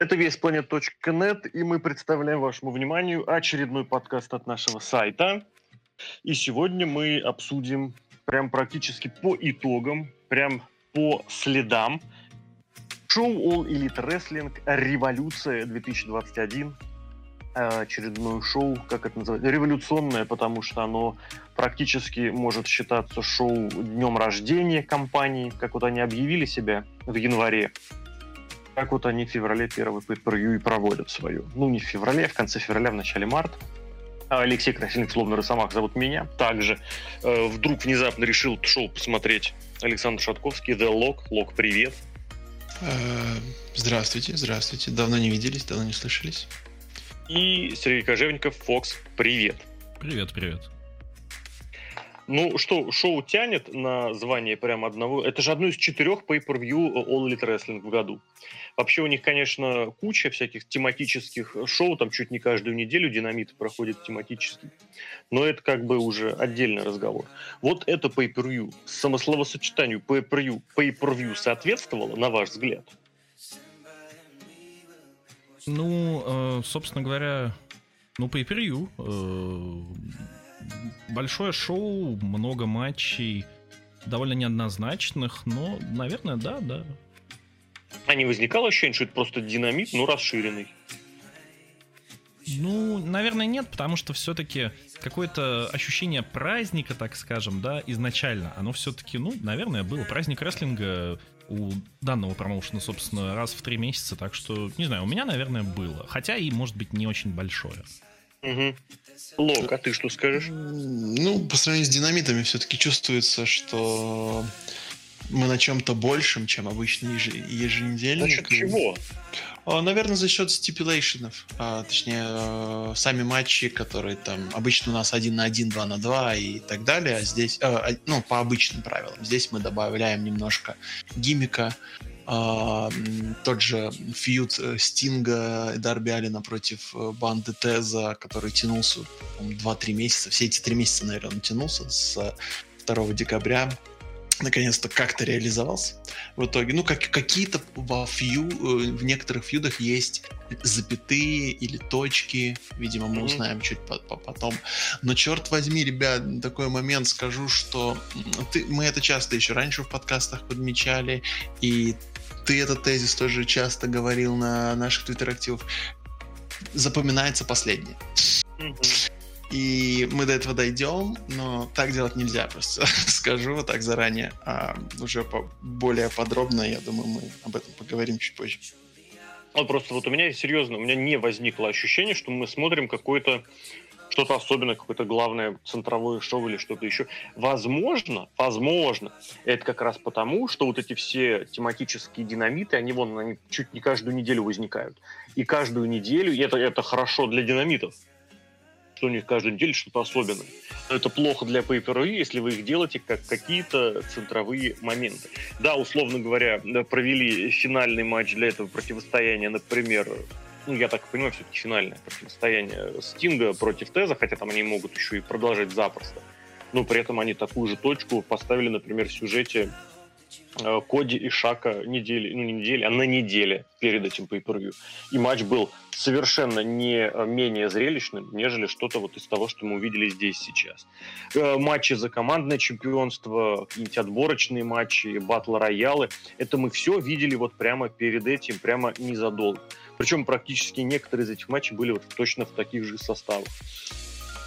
Это весьplanet.net, и мы представляем вашему вниманию очередной подкаст от нашего сайта. И сегодня мы обсудим прям практически по итогам, прям по следам шоу All Elite Wrestling «Революция 2021». Э, очередное шоу, как это называется, революционное, потому что оно практически может считаться шоу днем рождения компании, как вот они объявили себя в январе как вот они в феврале первый pay и проводят свою. Ну, не в феврале, а в конце февраля, в начале марта. А Алексей Красильник, словно Росомах, зовут меня. Также э, вдруг внезапно решил шоу посмотреть Александр Шатковский, The Lock. Лок, привет. Э, здравствуйте, здравствуйте. Давно не виделись, давно не слышались. И Сергей Кожевников, Фокс, привет. Привет, привет. Ну что, шоу тянет на звание прям одного. Это же одно из четырех pay-per-view All Elite Wrestling в году. Вообще у них, конечно, куча всяких тематических шоу, там чуть не каждую неделю динамит проходит тематически. Но это как бы уже отдельный разговор. Вот это pay-per-view, самословосочетанию pay-per-view, pay-per-view соответствовало, на ваш взгляд? Ну, э, собственно говоря, ну, pay-per-view. Большое шоу, много матчей, довольно неоднозначных, но, наверное, да, да. А не возникало ощущение, что это просто динамит, но расширенный? Ну, наверное, нет, потому что все-таки какое-то ощущение праздника, так скажем, да, изначально, оно все-таки, ну, наверное, было. Праздник рестлинга у данного промоушена, собственно, раз в три месяца, так что, не знаю, у меня, наверное, было. Хотя и, может быть, не очень большое. Угу. Лок, а ты что скажешь? Ну, по сравнению с динамитами все-таки чувствуется, что мы на чем-то большем, чем обычный еженедельник. За счет чего? А, наверное, за счет стипулейшенов. А, точнее, э, сами матчи, которые там обычно у нас один на один, два на два и так далее. А здесь, э, ну, по обычным правилам. Здесь мы добавляем немножко гимика, а, тот же фьюд э, Стинга и Дарби Алина против э, банды Теза, который тянулся 2-3 месяца. Все эти три месяца, наверное, он тянулся с 2 декабря наконец-то как-то реализовался в итоге. Ну, как, какие-то во фью, э, в некоторых фьюдах есть запятые или точки. Видимо, мы узнаем чуть по -по потом. Но черт возьми, ребят, такой момент скажу, что ты, мы это часто еще раньше в подкастах подмечали, и ты этот тезис тоже часто говорил на наших твиттер-активах. Запоминается последнее. И мы до этого дойдем, но так делать нельзя, просто скажу так заранее. А уже по более подробно, я думаю, мы об этом поговорим чуть позже. Вот просто вот у меня серьезно, у меня не возникло ощущение, что мы смотрим какой-то что-то особенное, какое-то главное центровое шоу или что-то еще. Возможно, возможно, это как раз потому, что вот эти все тематические динамиты, они вон, они чуть не каждую неделю возникают. И каждую неделю, и это, это хорошо для динамитов, что у них каждую неделю что-то особенное. Но это плохо для pay если вы их делаете как какие-то центровые моменты. Да, условно говоря, провели финальный матч для этого противостояния, например, ну, я так понимаю, все-таки финальное противостояние Стинга против Теза, хотя там они могут еще и продолжать запросто. Но при этом они такую же точку поставили, например, в сюжете Э, Коди и Шака недели, ну не недели, а на неделе перед этим pay per И матч был совершенно не э, менее зрелищным, нежели что-то вот из того, что мы увидели здесь сейчас. Э, матчи за командное чемпионство, какие-нибудь отборочные матчи, батл-роялы, это мы все видели вот прямо перед этим, прямо незадолго. Причем практически некоторые из этих матчей были вот точно в таких же составах.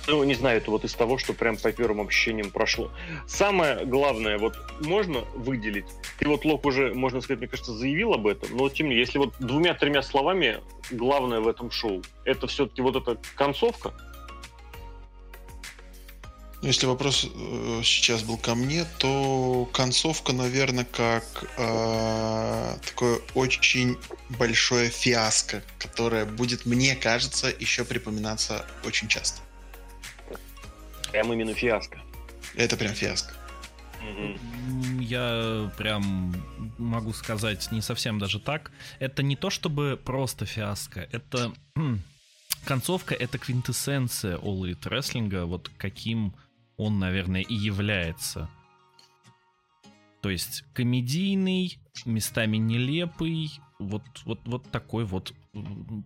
Ну, не знаю, это вот из того, что прям по первым ощущениям прошло. Самое главное, вот можно выделить, и вот Лок уже, можно сказать, мне кажется, заявил об этом, но тем не менее, если вот двумя-тремя словами главное в этом шоу, это все-таки вот эта концовка, ну, если вопрос э, сейчас был ко мне, то концовка, наверное, как э, такое очень большое фиаско, которое будет, мне кажется, еще припоминаться очень часто. Прям именно фиаско. Это прям фиаско. Я прям могу сказать не совсем даже так. Это не то чтобы просто фиаско, это концовка, это квинтэссенция All Elite Wrestling, вот каким он, наверное, и является. То есть комедийный, местами нелепый, вот, вот, вот такой вот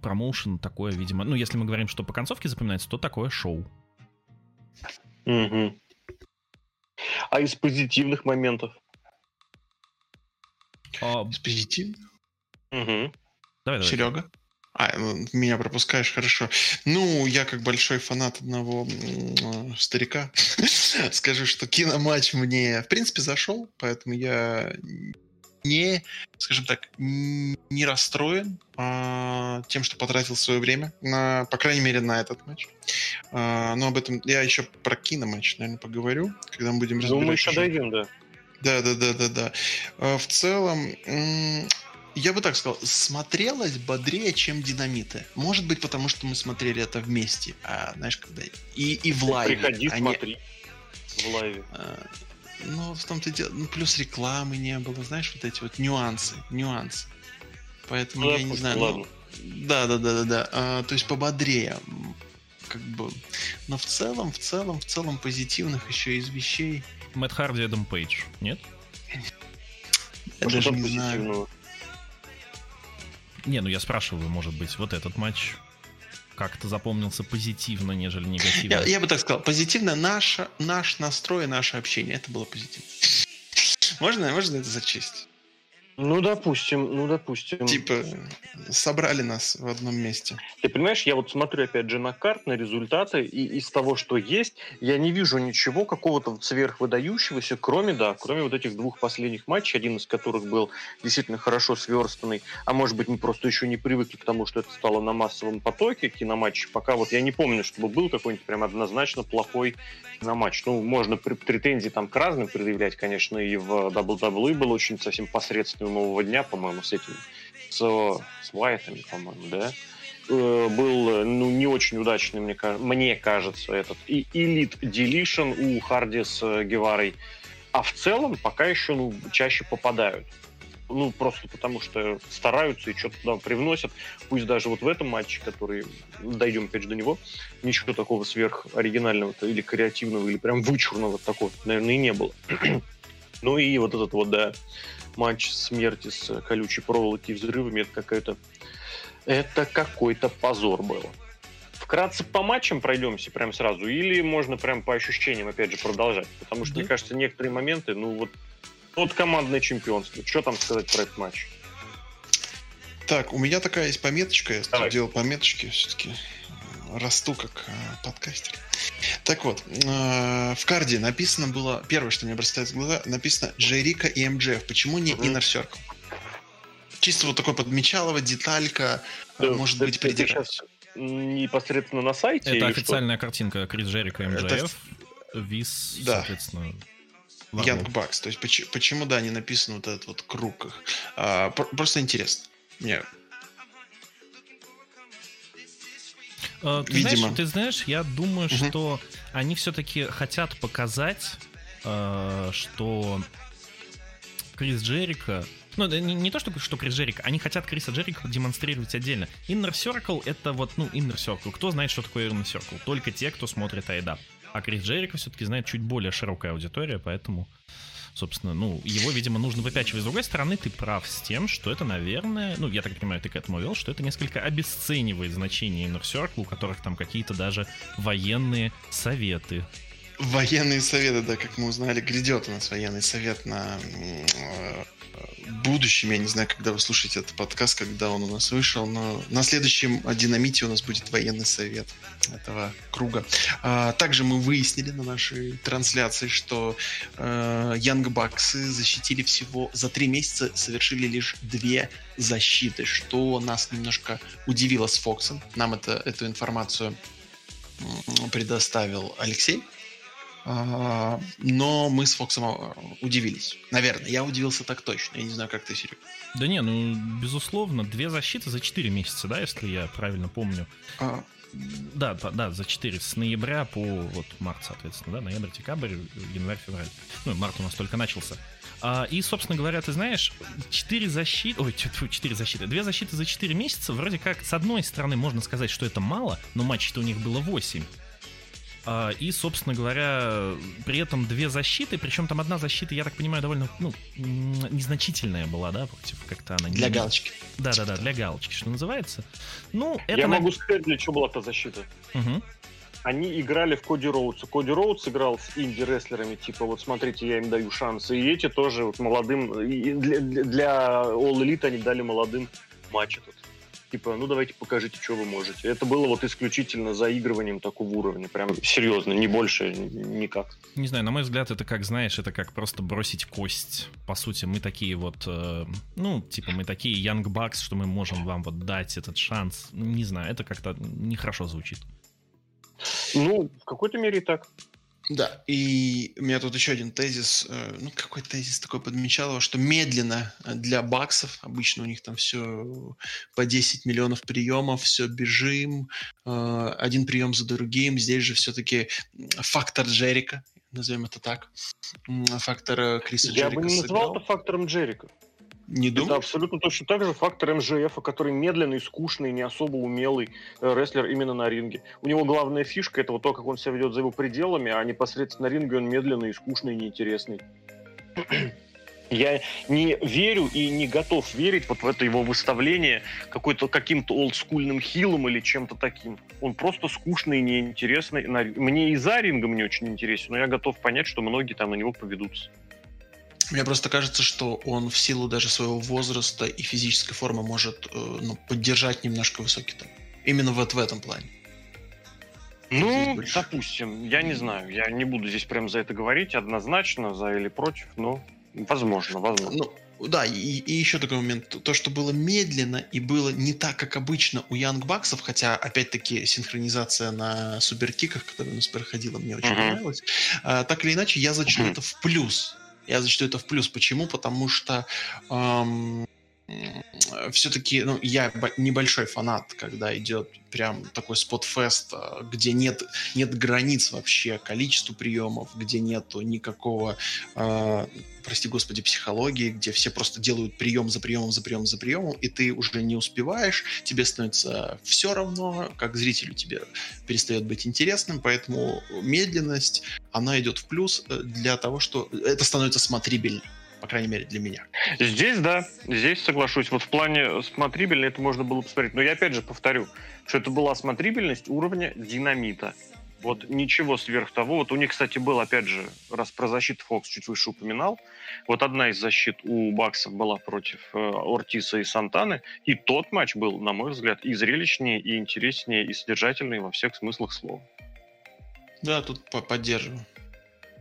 промоушен, такое, видимо. Ну, если мы говорим, что по концовке запоминается, то такое шоу. Угу. А из позитивных моментов? А... Из позитивных? Угу. Давай, давай. Серега? А, меня пропускаешь, хорошо. Ну, я как большой фанат одного старика скажу, что киноматч мне, в принципе, зашел, поэтому я не, скажем так, не расстроен а, тем, что потратил свое время, на, по крайней мере, на этот матч. А, но об этом я еще про киноматч, наверное, поговорю, когда мы будем разбирать. Думаю, еще дойдем, да. Да, да, да, да, да. А, в целом, я бы так сказал, смотрелось бодрее, чем динамиты. Может быть, потому что мы смотрели это вместе, а знаешь, когда и, и в лайве. Приходи, а смотри. В лайве. А, ну, в том-то дело. Ну, плюс рекламы не было, знаешь, вот эти вот нюансы, нюансы. Поэтому ну, я не знаю. Ну, да, да, да, да, да. А, то есть пободрее. Как бы. Но в целом, в целом, в целом позитивных еще из вещей. Мэтт Харди, Эдам Пейдж, нет? Я даже не знаю. Не, ну я спрашиваю, может быть, вот этот матч как-то запомнился позитивно, нежели негативно. Я, я бы так сказал, позитивно наша, наш настрой, наше общение, это было позитивно. Можно, можно это зачесть? Ну, допустим, ну, допустим. Типа, собрали нас в одном месте. Ты понимаешь, я вот смотрю, опять же, на карт, на результаты, и из того, что есть, я не вижу ничего какого-то сверхвыдающегося, кроме, да, кроме вот этих двух последних матчей, один из которых был действительно хорошо сверстанный, а может быть, мы просто еще не привыкли к тому, что это стало на массовом потоке киноматч. Пока вот я не помню, чтобы был какой-нибудь прям однозначно плохой киноматч. Ну, можно претензии там к разным предъявлять, конечно, и в WWE был очень совсем посредственный нового дня, по-моему, с этим, с, с Уайтами, по-моему, да, э, был ну, не очень удачный, мне, мне кажется, этот и Elite Deletion у Харди с э, Геварой. А в целом пока еще ну, чаще попадают. Ну, просто потому что стараются и что-то туда привносят. Пусть даже вот в этом матче, который, дойдем опять же до него, ничего такого сверхоригинального или креативного, или прям вычурного такого, наверное, и не было. ну и вот этот вот, да, матч смерти с колючей проволоки и взрывами, это какая-то... Это какой-то позор было. Вкратце по матчам пройдемся прям сразу, или можно прям по ощущениям, опять же, продолжать? Потому что, да. мне кажется, некоторые моменты, ну вот, вот командное чемпионство. Что там сказать про этот матч? Так, у меня такая есть пометочка, я Давай. делал пометочки все-таки расту как э, подкастер. Так вот, э, в карде написано было, первое, что мне бросается в глаза, написано Джерика и МДФ. Почему не. Inner Circle? Чисто вот такой подмечалово, деталька, э, да, может быть, придерживаться. Непосредственно на сайте? Это официальная что? картинка Крис Джерика МДФ, Это... Виз, да. соответственно, Янг Бакс. То есть почему, почему, да, не написано вот этот вот круг их? А, просто интересно. Мне ты Видимо. Знаешь, ты знаешь, я думаю, угу. что они все-таки хотят показать, э, что Крис Джерика ну, не, не то, что, что Крис Джерика, они хотят Криса Джерика демонстрировать отдельно. Inner Circle — это вот, ну, Inner Circle. Кто знает, что такое Inner Circle? Только те, кто смотрит Айда. А Крис Джерика все-таки знает чуть более широкая аудитория, поэтому собственно, ну, его, видимо, нужно выпячивать. С другой стороны, ты прав с тем, что это, наверное, ну, я так понимаю, ты к этому вел, что это несколько обесценивает значение Inner Circle, у которых там какие-то даже военные советы. Военные советы, да, как мы узнали, грядет у нас военный совет на э, будущем, я не знаю, когда вы слушаете этот подкаст, когда он у нас вышел, но на следующем динамите у нас будет военный совет этого круга. А, также мы выяснили на нашей трансляции, что э, Баксы защитили всего за три месяца, совершили лишь две защиты, что нас немножко удивило с Фоксом. Нам это, эту информацию предоставил Алексей. Но мы с Фоксом а, удивились. Наверное, я удивился так точно. Я не знаю, как ты, Серега. Да не, ну, безусловно, две защиты за 4 месяца, да, если я правильно помню. А... Да, да, за 4, с ноября по вот март, соответственно, да, ноябрь, декабрь, январь, февраль. Ну, март у нас только начался. А, и, собственно говоря, ты знаешь, 4 защиты, ой, 4 защиты, 2 защиты за 4 месяца, вроде как, с одной стороны, можно сказать, что это мало, но матчей-то у них было 8. А, и, собственно говоря, при этом две защиты, причем там одна защита, я так понимаю, довольно ну, незначительная была, да, против как-то она... Для не... галочки. Да-да-да, для галочки, что называется. Ну, это... Я могу сказать, для чего была та защита. Угу. Они играли в Коди Роудс. Коди Роудс играл с инди-рестлерами, типа, вот смотрите, я им даю шансы. И эти тоже вот молодым... Для, для All Elite они дали молодым матч этот типа, ну давайте покажите, что вы можете. Это было вот исключительно заигрыванием такого уровня, прям серьезно, не больше никак. Не знаю, на мой взгляд, это как, знаешь, это как просто бросить кость. По сути, мы такие вот, э, ну, типа, мы такие Young Bucks, что мы можем вам вот дать этот шанс. Не знаю, это как-то нехорошо звучит. Ну, в какой-то мере и так. Да, и у меня тут еще один тезис, э, ну какой тезис такой подмечал, что медленно для баксов, обычно у них там все по 10 миллионов приемов, все бежим, э, один прием за другим, здесь же все-таки фактор Джерика, назовем это так, фактор э, Криса Я Джерика бы не назвал это фактором Джерика. Не думаешь? Это абсолютно точно так же фактор МЖФ, который медленный, скучный, не особо умелый э, рестлер именно на ринге. У него главная фишка это вот то, как он себя ведет за его пределами, а непосредственно на ринге он медленный, скучный, неинтересный. Я не верю и не готов верить вот в это его выставление какой-то каким-то олдскульным хилом или чем-то таким. Он просто скучный и неинтересный. Мне и за рингом не очень интересен, но я готов понять, что многие там на него поведутся. Мне просто кажется, что он в силу даже своего возраста и физической формы может э, ну, поддержать немножко высокий темп. Именно вот в этом плане. Ну, допустим, я не знаю. Я не буду здесь прям за это говорить однозначно, за или против, но возможно, возможно. Ну, да, и, и еще такой момент. То, что было медленно и было не так, как обычно у Янг Баксов, хотя, опять-таки, синхронизация на суперкиках, которая у нас проходила, мне очень uh-huh. понравилась. А, так или иначе, я зачту uh-huh. это в плюс. Я зачту это в плюс. Почему? Потому что эм, все-таки, ну, я небольшой фанат, когда идет прям такой спотфест, а, где нет, нет границ вообще количеству приемов, где нету никакого, э, прости господи, психологии, где все просто делают прием за приемом, за приемом, за приемом, и ты уже не успеваешь, тебе становится все равно, как зрителю тебе перестает быть интересным, поэтому медленность, она идет в плюс э, для того, что это становится смотрибельней по крайней мере, для меня. Здесь, да, здесь соглашусь. Вот в плане смотрибельно это можно было посмотреть. Но я опять же повторю, что это была смотрибельность уровня динамита. Вот ничего сверх того. Вот у них, кстати, был, опять же, раз про защиту Фокс чуть выше упоминал, вот одна из защит у Баксов была против э, Ортиса и Сантаны, и тот матч был, на мой взгляд, и зрелищнее, и интереснее, и содержательнее во всех смыслах слова. Да, тут поддерживаю.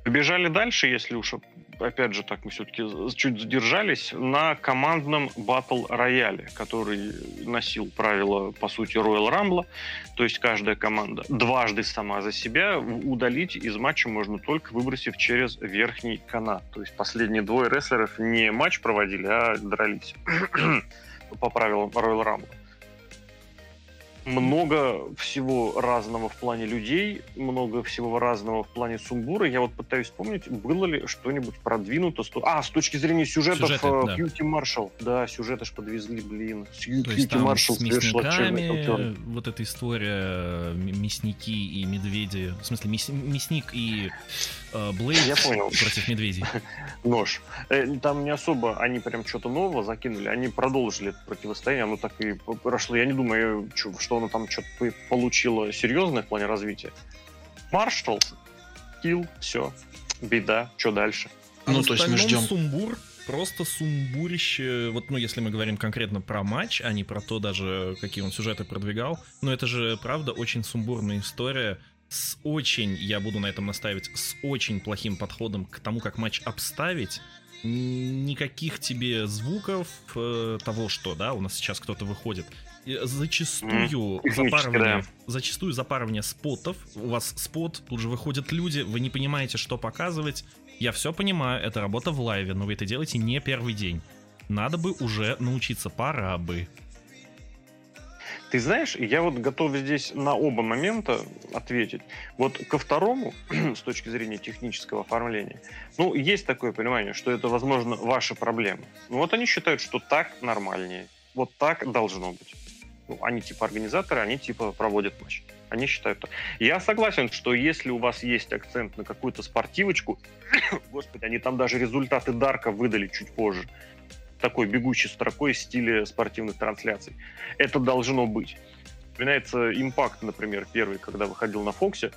Побежали дальше, если уж опять же, так мы все-таки чуть задержались, на командном батл рояле, который носил правила, по сути, Royal Rumble. То есть каждая команда дважды сама за себя удалить из матча можно только выбросив через верхний канат. То есть последние двое рестлеров не матч проводили, а дрались по правилам Royal Rumble много всего разного в плане людей, много всего разного в плане сумбура. Я вот пытаюсь вспомнить, было ли что-нибудь продвинуто. Сто... А, с точки зрения сюжетов Сюжеты, uh, да. Кьюти Маршал. Да, сюжеты ж подвезли, блин. Кьюти Маршал с мясниками, вот эта история, мясники и медведи. В смысле, мясник и э, Блейд Я понял. против медведей. Нож. Э, там не особо они прям что-то нового закинули. Они продолжили это противостояние. Оно так и прошло. Я не думаю, что оно там что-то получило серьезное в плане развития. Маршал, килл, все. Беда, что дальше? А ну, то есть мы ждем... сумбур, просто сумбурище. Вот, ну, если мы говорим конкретно про матч, а не про то даже, какие он сюжеты продвигал. Но это же, правда, очень сумбурная история с очень, я буду на этом настаивать, с очень плохим подходом к тому, как матч обставить. Никаких тебе звуков э, того, что, да, у нас сейчас кто-то выходит. Зачастую mm, запарывание, да. зачастую запарывание спотов. У вас спот, тут же выходят люди, вы не понимаете, что показывать. Я все понимаю, это работа в лайве, но вы это делаете не первый день. Надо бы уже научиться, пора бы. Ты знаешь, я вот готов здесь на оба момента ответить. Вот ко второму, с точки зрения технического оформления, ну, есть такое понимание, что это, возможно, ваша проблема. Ну, вот они считают, что так нормальнее. Вот так должно быть. Ну, они типа организаторы, они типа проводят матч. Они считают так. Я согласен, что если у вас есть акцент на какую-то спортивочку, господи, они там даже результаты Дарка выдали чуть позже, такой бегущей строкой в стиле спортивных трансляций. Это должно быть. Вспоминается импакт, например, первый, когда выходил на Фоксе,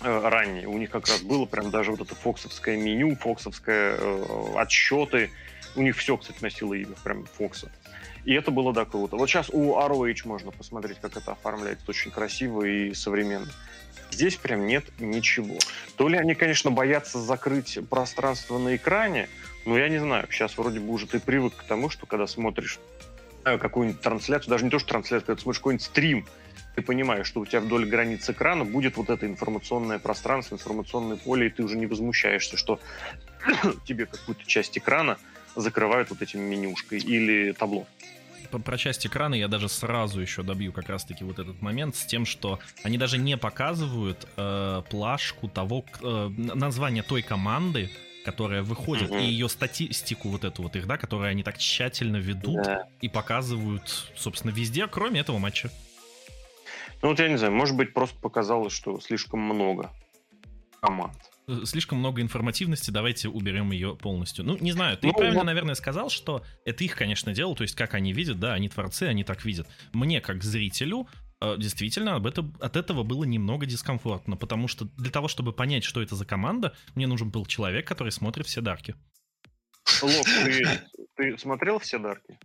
э, ранее. У них как раз было прям даже вот это фоксовское меню, фоксовское э, отсчеты. У них все, кстати, носило имя прям Фокса. И это было, да, круто. Вот сейчас у ROH можно посмотреть, как это оформляется. Очень красиво и современно. Здесь прям нет ничего. То ли они, конечно, боятся закрыть пространство на экране, но я не знаю. Сейчас вроде бы уже ты привык к тому, что когда смотришь э, какую-нибудь трансляцию, даже не то, что трансляцию, когда ты смотришь какой-нибудь стрим, ты понимаешь, что у тебя вдоль границ экрана будет вот это информационное пространство, информационное поле, и ты уже не возмущаешься, что тебе какую-то часть экрана закрывают вот этим менюшкой или табло про часть экрана я даже сразу еще добью как раз-таки вот этот момент с тем, что они даже не показывают э, плашку того, э, название той команды, которая выходит, угу. и ее статистику вот эту вот их, да, которую они так тщательно ведут да. и показывают, собственно, везде, кроме этого матча. Ну вот я не знаю, может быть, просто показалось, что слишком много команд. Э, слишком много информативности, давайте уберем ее полностью. Ну, не знаю, ты ну, правильно, вот. наверное, сказал, что это их, конечно, дело, то есть как они видят, да, они творцы, они так видят. Мне, как зрителю, э, действительно об этом, от этого было немного дискомфортно, потому что для того, чтобы понять, что это за команда, мне нужен был человек, который смотрит все дарки. Лок, ты, ты смотрел все дарки?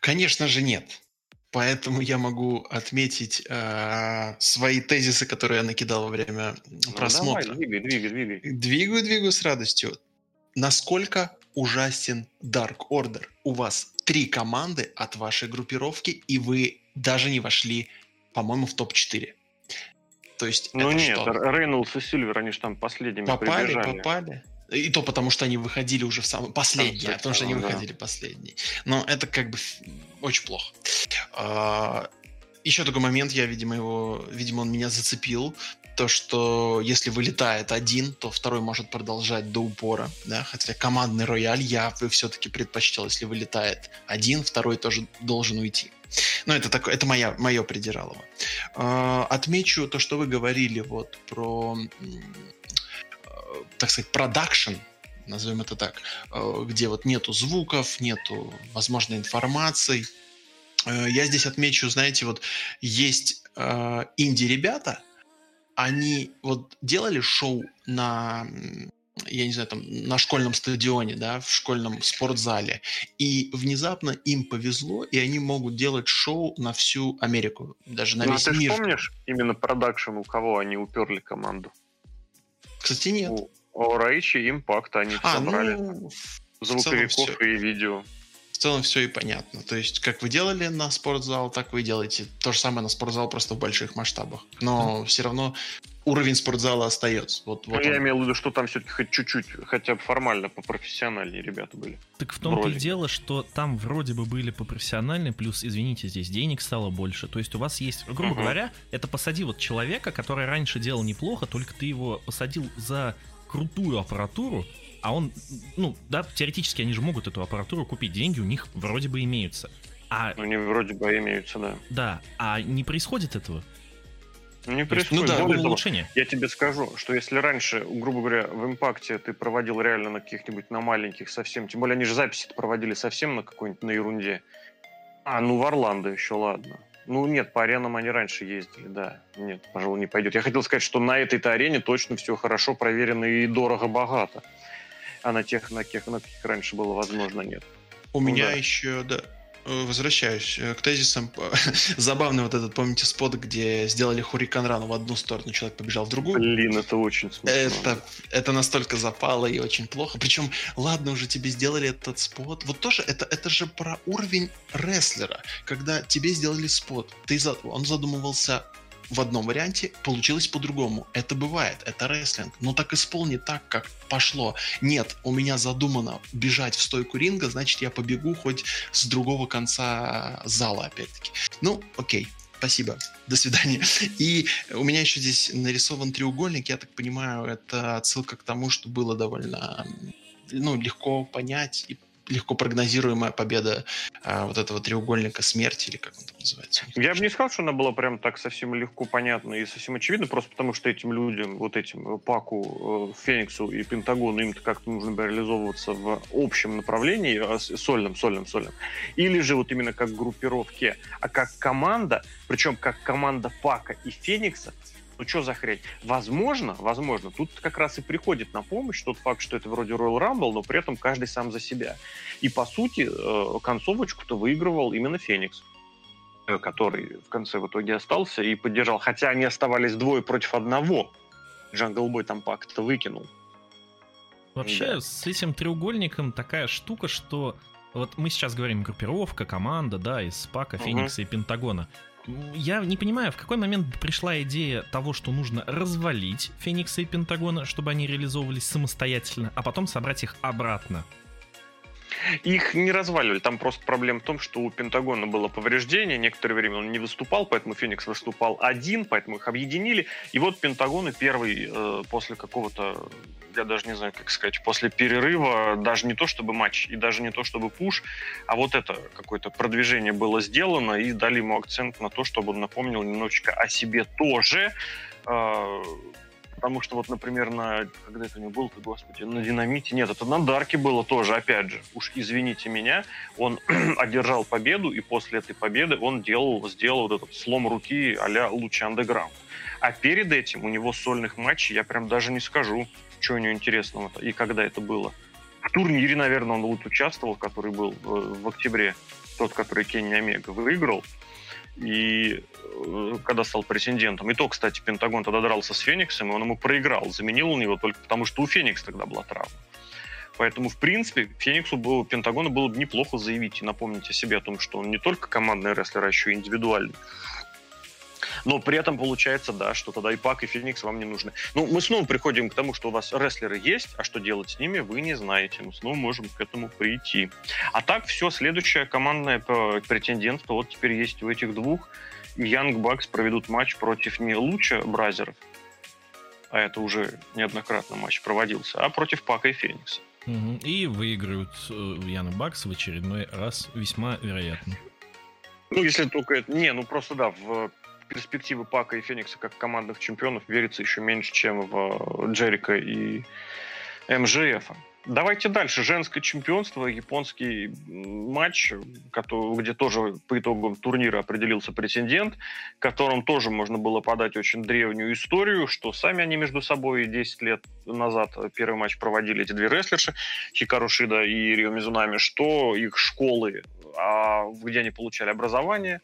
Конечно же нет. Поэтому я могу отметить э, свои тезисы, которые я накидал во время ну, просмотра. Давай, двигай, двигай, двигай. Двигаю, двигаю с радостью. Насколько ужасен Dark Order? У вас три команды от вашей группировки, и вы даже не вошли, по-моему, в топ-4. То есть Ну нет, что? Рейнольдс и Сильвер, они же там последними Попали, прибежали. попали. И то потому, что они выходили уже в самый последний, а потому что они выходили да. последние. Но это как бы очень плохо. А, еще такой момент, я, видимо, его, видимо, он меня зацепил. То, что если вылетает один, то второй может продолжать до упора, да, хотя командный рояль я бы все-таки предпочтел, если вылетает один, второй тоже должен уйти. Но это, такое, это моя, мое придиралово. А, отмечу то, что вы говорили вот про так сказать, продакшн, назовем это так, э, где вот нету звуков, нету, возможно, информации. Э, я здесь отмечу, знаете, вот есть э, инди-ребята, они вот делали шоу на я не знаю, там, на школьном стадионе, да, в школьном спортзале. И внезапно им повезло, и они могут делать шоу на всю Америку, даже на ну, весь а ты мир. ты помнишь именно продакшн, у кого они уперли команду? Кстати, нет. У, у Рейчи и Импакт они а, собрали ну, звуковиков и видео. В целом все и понятно. То есть, как вы делали на спортзал, так вы делаете то же самое на спортзал, просто в больших масштабах. Но mm. все равно уровень спортзала остается. Вот, вот ну, я имел в виду, что там все-таки хоть чуть-чуть, хотя бы формально попрофессиональнее ребята были. Так в том-то и дело, что там вроде бы были попрофессиональные, плюс, извините, здесь денег стало больше. То есть у вас есть, грубо угу. говоря, это посади вот человека, который раньше делал неплохо, только ты его посадил за крутую аппаратуру, а он, ну, да, теоретически они же могут эту аппаратуру купить, деньги у них вроде бы имеются. А... Ну, они вроде бы имеются, да. Да, а не происходит этого. Не происходит. Ну, да, Более улучшение. я тебе скажу, что если раньше, грубо говоря, в импакте ты проводил реально на каких-нибудь, на маленьких совсем, тем более они же записи проводили совсем на какой-нибудь, на ерунде. А, ну в Орландо еще, ладно. Ну нет, по аренам они раньше ездили, да. Нет, пожалуй, не пойдет. Я хотел сказать, что на этой-то арене точно все хорошо проверено и дорого-богато. А на тех, на тех, на каких раньше было возможно, нет. У ну, меня да. еще, да, Э, возвращаюсь э, к тезисам. Забавный вот этот, помните, спот, где сделали Хурикан Ран в одну сторону, человек побежал в другую? Блин, это очень смешно. Это, это настолько запало и очень плохо. Причем, ладно, уже тебе сделали этот спот. Вот тоже, это, это же про уровень рестлера. Когда тебе сделали спот, ты, он задумывался в одном варианте, получилось по-другому. Это бывает, это рестлинг. Но так исполни так, как пошло. Нет, у меня задумано бежать в стойку ринга, значит, я побегу хоть с другого конца зала, опять-таки. Ну, окей, спасибо, до свидания. И у меня еще здесь нарисован треугольник, я так понимаю, это отсылка к тому, что было довольно ну, легко понять и легко прогнозируемая победа а, вот этого треугольника смерти, или как он там называется. Я бы не сказал, что она была прям так совсем легко понятна и совсем очевидна, просто потому что этим людям, вот этим э, Паку, э, Фениксу и Пентагону, им как-то нужно реализовываться в общем направлении, а, сольном, сольном, сольном. Или же вот именно как группировке, а как команда, причем как команда Пака и Феникса, ну что за хрень? Возможно, возможно, тут как раз и приходит на помощь тот факт, что это вроде Royal Rumble, но при этом каждый сам за себя. И по сути э, концовочку-то выигрывал именно Феникс э, который в конце в итоге остался и поддержал. Хотя они оставались двое против одного. Джангл Бой там пак-то выкинул. Вообще, да. с этим треугольником такая штука, что вот мы сейчас говорим группировка, команда, да, из Пака, Феникса угу. и Пентагона я не понимаю, в какой момент пришла идея того, что нужно развалить Феникса и Пентагона, чтобы они реализовывались самостоятельно, а потом собрать их обратно. Их не разваливали. Там просто проблема в том, что у Пентагона было повреждение. Некоторое время он не выступал, поэтому Феникс выступал один, поэтому их объединили. И вот Пентагон и первый э, после какого-то я даже не знаю, как сказать, после перерыва, даже не то чтобы матч и даже не то чтобы пуш, а вот это какое-то продвижение было сделано и дали ему акцент на то, чтобы он напомнил немножечко о себе тоже, а, потому что вот, например, на... Когда это у него было-то, господи? На Динамите? Нет, это на Дарке было тоже, опять же. Уж извините меня, он одержал победу, и после этой победы он делал, сделал вот этот слом руки а-ля Лучи Андеграунд. А перед этим у него сольных матчей, я прям даже не скажу, что у него интересного и когда это было. В турнире, наверное, он вот участвовал, который был в, в октябре, тот, который Кенни Омега выиграл. И э, когда стал претендентом. И то, кстати, Пентагон тогда дрался с Фениксом, и он ему проиграл. Заменил он его только потому, что у Феникса тогда была травма. Поэтому, в принципе, Фениксу было, Пентагону было бы неплохо заявить и напомнить о себе о том, что он не только командный рестлер, а еще и индивидуальный. Но при этом получается, да, что тогда и Пак, и Феникс вам не нужны. Ну, мы снова приходим к тому, что у вас рестлеры есть, а что делать с ними, вы не знаете. Мы снова можем к этому прийти. А так все, следующее командное претендентство вот теперь есть у этих двух. Young Bucks проведут матч против не Lucha Brother ов, а это уже неоднократно матч проводился, а против Пака и Феникса. И выиграют Янг э, Bucks в очередной раз, весьма вероятно. Ну, если только это... Не, ну просто да, в перспективы Пака и Феникса как командных чемпионов верится еще меньше, чем в Джерика и МЖФ. Давайте дальше. Женское чемпионство, японский матч, где тоже по итогам турнира определился претендент, которым тоже можно было подать очень древнюю историю, что сами они между собой 10 лет назад первый матч проводили эти две рестлерши, Хикару Шида и Рио Мизунами, что их школы, а, где они получали образование,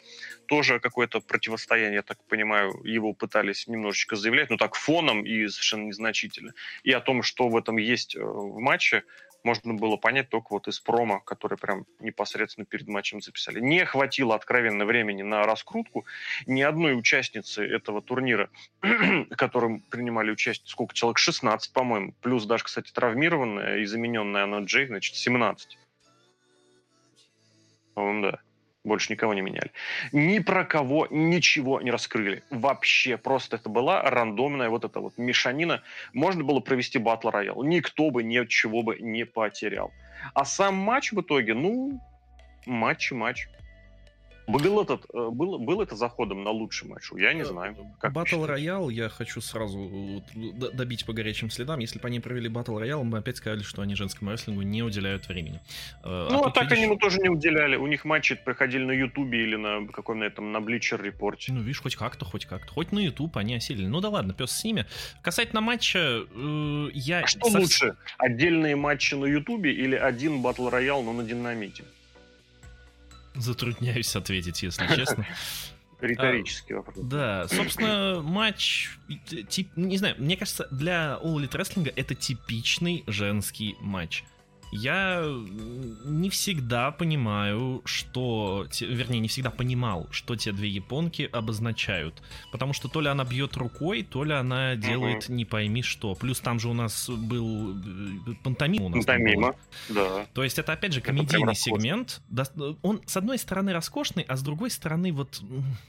тоже какое-то противостояние, я так понимаю, его пытались немножечко заявлять, но так фоном и совершенно незначительно. И о том, что в этом есть э, в матче, можно было понять только вот из промо, который прям непосредственно перед матчем записали. Не хватило откровенно времени на раскрутку. Ни одной участницы этого турнира, которым принимали участие, сколько человек, 16, по-моему, плюс даже, кстати, травмированная и замененная она Джей, значит, 17. По-моему, да. Больше никого не меняли. Ни про кого ничего не раскрыли. Вообще. Просто это была рандомная вот эта вот мешанина. Можно было провести батл роял. Никто бы ничего бы не потерял. А сам матч в итоге, ну, матч и матч. Был, этот, э, был, был это заходом на лучший матч? Я не э, знаю. Батл Роял я хочу сразу добить по горячим следам. Если бы они провели Батл Роял, мы опять сказали, что они женскому рестлингу не уделяют времени. Э, а ну, а, так видишь... они ему тоже не уделяли. У них матчи проходили на Ютубе или на каком-то этом, на Бличер репорте. Ну, видишь, хоть как-то, хоть как-то. Хоть на Ютуб они осилили. Ну да ладно, пес с ними. Касательно матча, э, я... А что со... лучше? Отдельные матчи на Ютубе или один Батл Роял, но на Динамите? Затрудняюсь ответить, если честно. Риторический вопрос. Да, собственно, матч, тип, не знаю, мне кажется, для All Elite Wrestling это типичный женский матч я не всегда понимаю, что... Вернее, не всегда понимал, что те две японки обозначают. Потому что то ли она бьет рукой, то ли она делает угу. не пойми что. Плюс там же у нас был э, пантомима. У нас пантомима, да. То есть это, опять же, комедийный сегмент. Он, с одной стороны, роскошный, а с другой стороны, вот...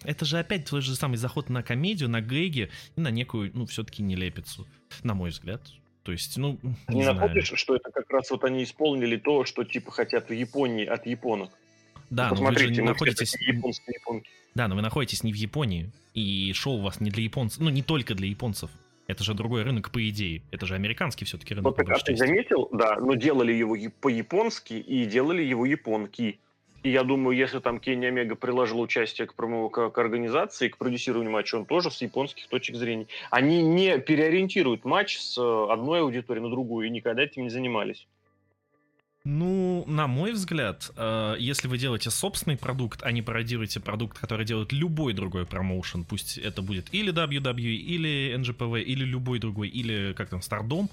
Это же опять тот же самый заход на комедию, на гэги и на некую, ну, все-таки нелепицу. На мой взгляд. То есть, ну, не, не находишь, что это как раз вот они исполнили то, что типа хотят в Японии от японок? Да, ну, но вы же не находитесь... Японские японки. Да, но вы находитесь не в Японии, и шоу у вас не для японцев, ну, не только для японцев. Это же другой рынок, по идее. Это же американский все-таки рынок. Вот, а ты заметил, да, но делали его по-японски и делали его японки. И я думаю, если там Кенни Омега приложил участие к, промо, к, к организации, к продюсированию матча, он тоже с японских точек зрения. Они не переориентируют матч с э, одной аудитории на другую и никогда этим не занимались. Ну, на мой взгляд, э, если вы делаете собственный продукт, а не пародируете продукт, который делает любой другой промоушен, пусть это будет или WWE, или NGPV, или любой другой, или как там, Stardom,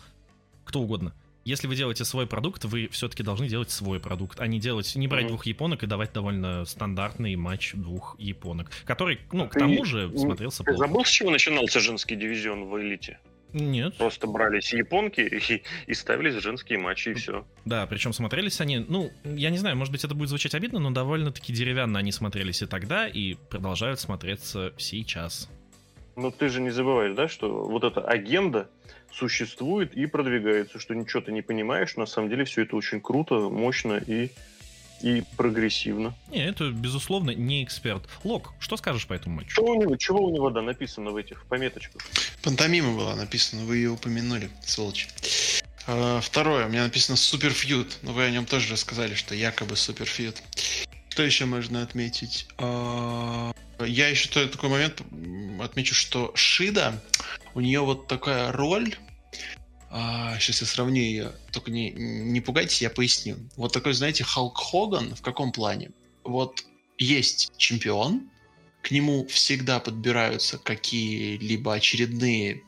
кто угодно – если вы делаете свой продукт, вы все-таки должны делать свой продукт, а не делать, не брать mm-hmm. двух японок и давать довольно стандартный матч двух японок, который, ну, к тому же смотрелся Ты забыл, с чего начинался женский дивизион в элите? Нет. Просто брались японки и, и ставились женские матчи, и все. Да, причем смотрелись они, ну, я не знаю, может быть, это будет звучать обидно, но довольно-таки деревянно они смотрелись и тогда, и продолжают смотреться сейчас. Но ты же не забываешь, да, что вот эта агенда существует и продвигается, что ничего ты не понимаешь, на самом деле все это очень круто, мощно и и прогрессивно. Не, это, безусловно, не эксперт. Лок, что скажешь по этому матчу? Чего у него, чего у него да, написано в этих пометочках? Пантомима была написана, вы ее упомянули, сволочь. А, второе, у меня написано Суперфьюд, но вы о нем тоже рассказали, что якобы Суперфьюд. Что еще можно отметить? А, я еще такой момент отмечу, что Шида, у нее вот такая роль, а, сейчас я сравню ее, только не, не пугайтесь, я поясню. Вот такой, знаете, Халк Хоган в каком плане? Вот есть чемпион, к нему всегда подбираются какие-либо очередные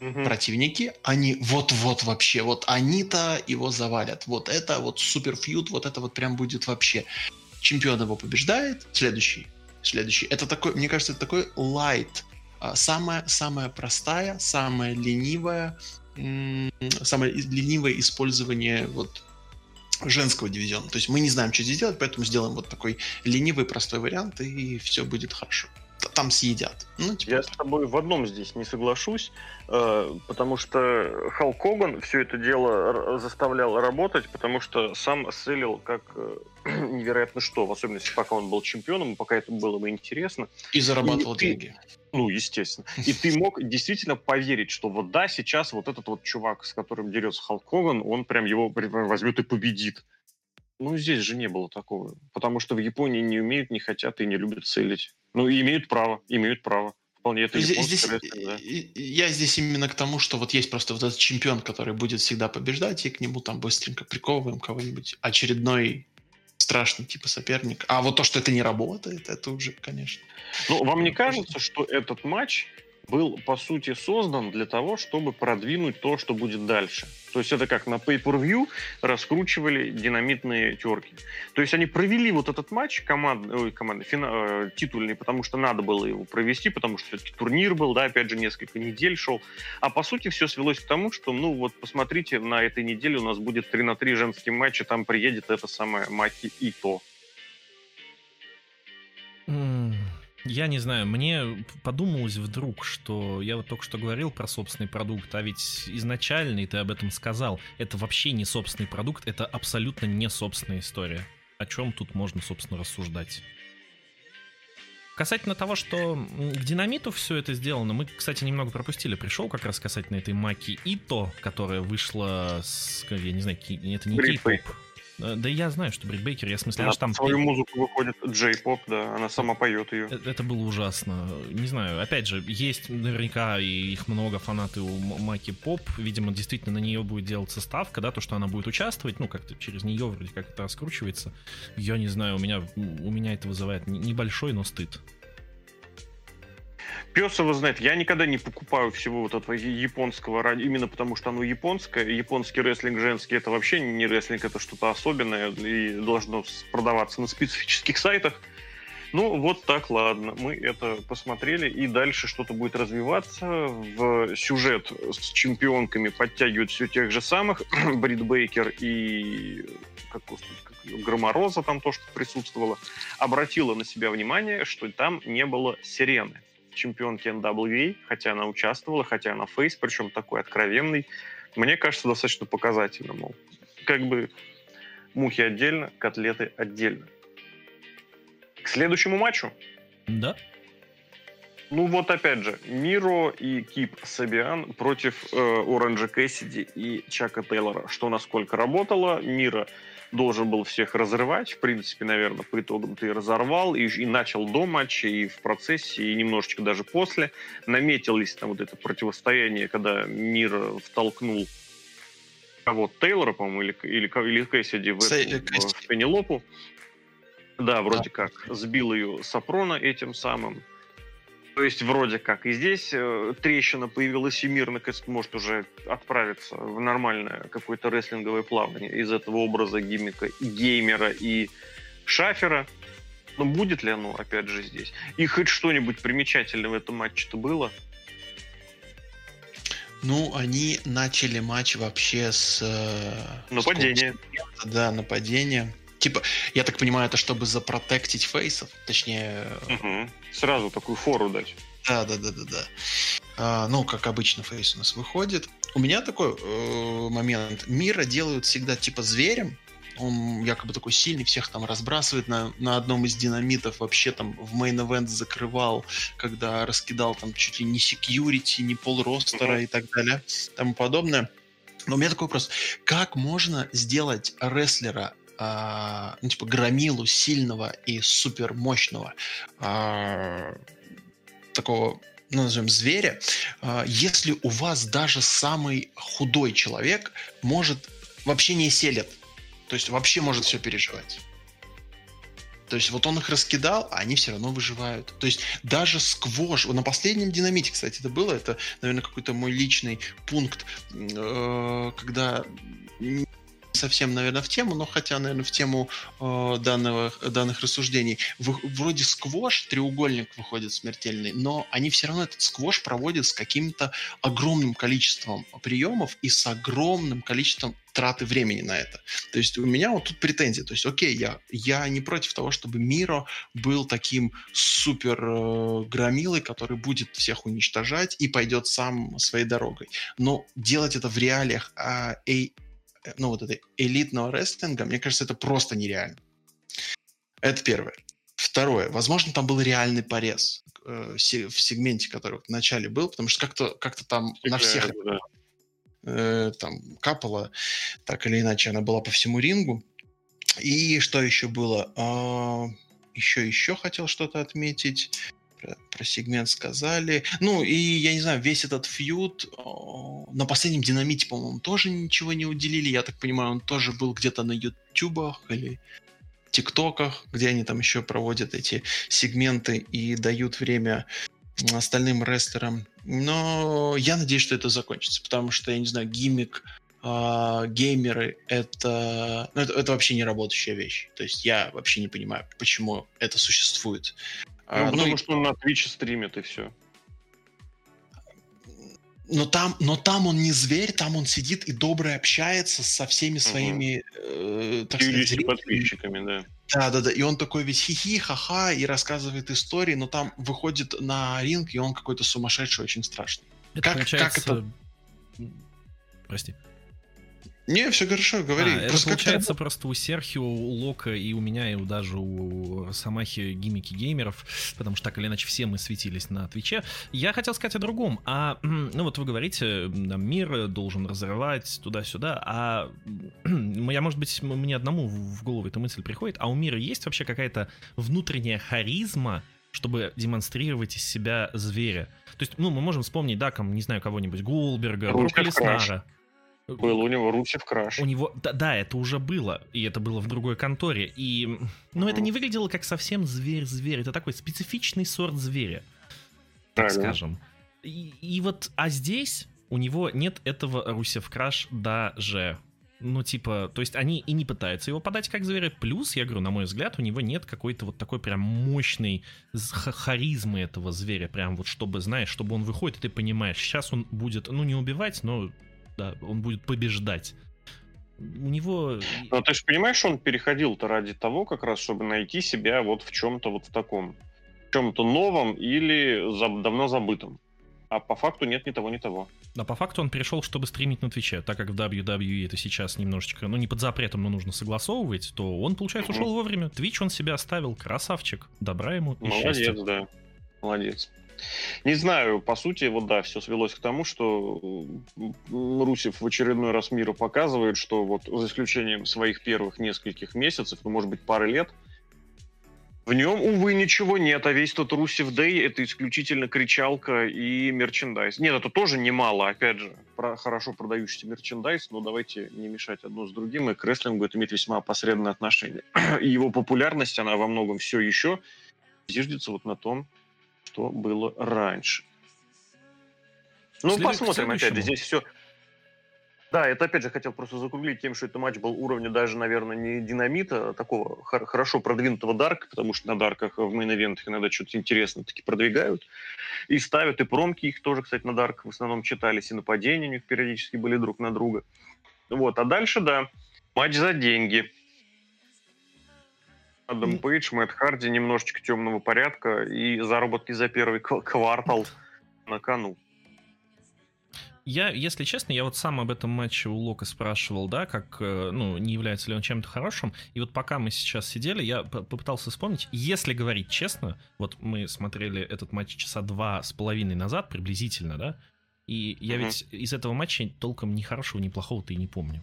угу. противники, они вот-вот вообще, вот они-то его завалят. Вот это вот суперфьюд, вот это вот прям будет вообще. Чемпион его побеждает, следующий следующий. Это такой, мне кажется, это такой light. А, самая, самая простая, самая ленивая, самое ленивое использование вот женского дивизиона. То есть мы не знаем, что здесь делать, поэтому сделаем вот такой ленивый простой вариант, и все будет хорошо там съедят. Ну, типа Я с тобой в одном здесь не соглашусь, э, потому что Халк Хоган все это дело заставлял работать, потому что сам селил как э, невероятно что, в особенности пока он был чемпионом, пока это было бы интересно. И зарабатывал и деньги. ну, естественно. И ты мог действительно поверить, что вот да, сейчас вот этот вот чувак, с которым дерется Халк Хоган, он прям его возьмет и победит. Ну, здесь же не было такого. Потому что в Японии не умеют, не хотят и не любят целить. Ну, имеют право, имеют право. Вполне это здесь, здесь, да. Я здесь именно к тому, что вот есть просто вот этот чемпион, который будет всегда побеждать, и к нему там быстренько приковываем кого-нибудь. Очередной страшный типа соперник. А вот то, что это не работает, это уже, конечно. Ну, вам не кажется, что этот матч был, по сути, создан для того, чтобы продвинуть то, что будет дальше. То есть это как на pay-per-view раскручивали динамитные терки. То есть они провели вот этот матч команд, ой, команды, фина, э, титульный, потому что надо было его провести, потому что все-таки турнир был, да, опять же, несколько недель шел. А по сути все свелось к тому, что, ну вот посмотрите, на этой неделе у нас будет 3 на 3 женские матчи, там приедет это самое Маки Ито. Mm. Я не знаю, мне подумалось вдруг, что я вот только что говорил про собственный продукт, а ведь изначально, и ты об этом сказал, это вообще не собственный продукт, это абсолютно не собственная история. О чем тут можно, собственно, рассуждать? Касательно того, что к динамиту все это сделано, мы, кстати, немного пропустили. Пришел как раз касательно этой Маки Ито, которая вышла с, я не знаю, это не кей-поп. Э, да я знаю, что Брит Бейкер, я в смысле, она там... свою музыку выходит джей-поп, да, она сама поет ее. Это, это было ужасно. Не знаю, опять же, есть наверняка, и их много фанаты у Маки Поп, видимо, действительно на нее будет делаться ставка, да, то, что она будет участвовать, ну, как-то через нее вроде как это раскручивается. Я не знаю, у меня, у меня это вызывает небольшой, но стыд. Пес его знает. Я никогда не покупаю всего вот этого японского именно потому, что оно японское. Японский рестлинг женский это вообще не рестлинг, это что-то особенное и должно продаваться на специфических сайтах. Ну, вот так, ладно. Мы это посмотрели, и дальше что-то будет развиваться. В сюжет с чемпионками подтягивают все тех же самых. Брит Бейкер и как, как, Громороза там то, что присутствовало. Обратила на себя внимание, что там не было сирены чемпионки NWA, хотя она участвовала, хотя она фейс, причем такой откровенный. мне кажется, достаточно показательно, мол, как бы мухи отдельно, котлеты отдельно. К следующему матчу. Да. Ну вот опять же, Миро и Кип Сабиан против э, Оранжа Кэссиди и Чака Тейлора. Что насколько работало, Мира должен был всех разрывать. В принципе, наверное, по итогам ты разорвал и, и начал до матча, и в процессе, и немножечко даже после. Наметились там вот это противостояние, когда Мира втолкнул кого Тейлора, по-моему, или, или, или Кэссиди в, эту, в Пенелопу. Да, вроде да. как. Сбил ее Сапрона этим самым. То есть вроде как. И здесь э, трещина появилась, и мир наконец может уже отправиться в нормальное какое-то рестлинговое плавание из этого образа гиммика и геймера, и шафера. Но будет ли оно, опять же, здесь? И хоть что-нибудь примечательное в этом матче-то было? Ну, они начали матч вообще с... Э, нападения. С, да, нападения. Типа, я так понимаю, это чтобы запротектить фейсов, точнее... Угу. Сразу такую фору дать. Да, да, да, да, да. А, ну, как обычно, фейс у нас выходит. У меня такой э, момент. Мира делают всегда типа зверем. Он якобы такой сильный, всех там разбрасывает на, на одном из динамитов. Вообще там в мейн-эвент закрывал, когда раскидал там чуть ли не секьюрити, не пол ростера mm-hmm. и так далее, тому подобное. Но у меня такой вопрос. Как можно сделать рестлера а, ну, типа, громилу сильного и супер мощного а, такого ну, назовем, зверя, а, если у вас даже самый худой человек может вообще не селит, то есть вообще может все переживать. То есть вот он их раскидал, а они все равно выживают. То есть даже сквош, на последнем динамите, кстати, это было, это, наверное, какой-то мой личный пункт, э, когда совсем, наверное, в тему, но хотя, наверное, в тему э, данного, данных рассуждений. В, вроде сквош, треугольник выходит смертельный, но они все равно этот сквош проводят с каким-то огромным количеством приемов и с огромным количеством траты времени на это. То есть у меня вот тут претензия. То есть, окей, я, я не против того, чтобы Миро был таким супер э, громилой, который будет всех уничтожать и пойдет сам своей дорогой. Но делать это в реалиях а, Э, ну, вот этой элитного рестлинга, мне кажется, это просто нереально. Это первое. Второе. Возможно, там был реальный порез э, в сегменте, который в начале был, потому что как-то как там Фиг на всех да. э, там капало, так или иначе, она была по всему рингу. И что еще было? А, еще, еще хотел что-то отметить про, про сегмент сказали. Ну, и, я не знаю, весь этот фьюд на последнем динамите, по-моему, тоже ничего не уделили. Я так понимаю, он тоже был где-то на ютубах или тиктоках, где они там еще проводят эти сегменты и дают время остальным рестлерам. Но я надеюсь, что это закончится, потому что, я не знаю, гиммик Uh, геймеры это, ну, это это вообще не работающая вещь. То есть я вообще не понимаю, почему это существует. Ну, а, потому ну, что он на Twitch стримит, и все. Но там, но там он не зверь, там он сидит и добро общается со всеми своими, угу. э, так сказать, подписчиками, да. Да, да, да. И он такой весь хихи, ха-ха, и рассказывает истории, но там выходит на ринг, и он какой-то сумасшедший, очень страшный. Это как, получается... как это? Прости. Не, все хорошо, говори. А, просто это получается просто у Серхио, у Лока и у меня, и даже у Самахи гиммики геймеров, потому что так или иначе все мы светились на Твиче. Я хотел сказать о другом. А, ну вот вы говорите, там, мир должен разрывать туда-сюда, а я, может быть, мне одному в голову эта мысль приходит, а у мира есть вообще какая-то внутренняя харизма, чтобы демонстрировать из себя зверя? То есть, ну, мы можем вспомнить, да, там, не знаю, кого-нибудь, Гулберга, Брука Леснара. Был у него Русев Краш. У него, да, да, это уже было, и это было в другой конторе. И, ну, это не выглядело как совсем зверь-зверь. Это такой специфичный сорт зверя, так Правильно. скажем. И, и вот, а здесь у него нет этого Русев Краш даже. Ну, типа, то есть они и не пытаются его подать как зверя. Плюс, я говорю, на мой взгляд, у него нет какой-то вот такой прям мощной харизмы этого зверя. Прям вот чтобы, знаешь, чтобы он выходит, и ты понимаешь, сейчас он будет, ну, не убивать, но да, он будет побеждать. У него... Ну, ты же понимаешь, он переходил-то ради того, как раз, чтобы найти себя вот в чем-то вот в таком, в чем-то новом или за, давно забытом. А по факту нет ни того, ни того. А по факту он пришел, чтобы стримить на Твиче, так как в WWE это сейчас немножечко, ну не под запретом, но нужно согласовывать, то он, получается, ушел вовремя. Твич он себя оставил, красавчик. Добра ему и Молодец, счастья. да. Молодец. Не знаю, по сути, вот да, все свелось к тому, что Русев в очередной раз миру показывает, что вот за исключением своих первых нескольких месяцев, ну, может быть, пары лет, в нем, увы, ничего нет, а весь тот Русев Дэй — это исключительно кричалка и мерчендайз. Нет, это тоже немало, опять же, про хорошо продающийся мерчендайз, но давайте не мешать одно с другим, и к рестлингу это имеет весьма опосредованное отношение. и его популярность, она во многом все еще зиждется вот на том, что было раньше. Ну, Следует посмотрим, опять же, здесь все... Да, это опять же хотел просто закруглить тем, что это матч был уровня даже, наверное, не динамита, а такого хор- хорошо продвинутого дарка, потому что на дарках в мейн-ивентах иногда что-то интересное таки продвигают. И ставят, и промки их тоже, кстати, на дарках в основном читались, и нападения у них периодически были друг на друга. Вот, а дальше, да, матч за деньги. Адам. Пейдж, Мэтт Харди, немножечко темного порядка и заработки за первый кв- квартал на кону. Я, если честно, я вот сам об этом матче у Лока спрашивал, да, как, э, ну, не является ли он чем-то хорошим. И вот пока мы сейчас сидели, я попытался вспомнить, если говорить честно, вот мы смотрели этот матч часа два с половиной назад, приблизительно, да, и я Мгм. ведь из этого матча толком ни хорошего, ни плохого-то и не помню.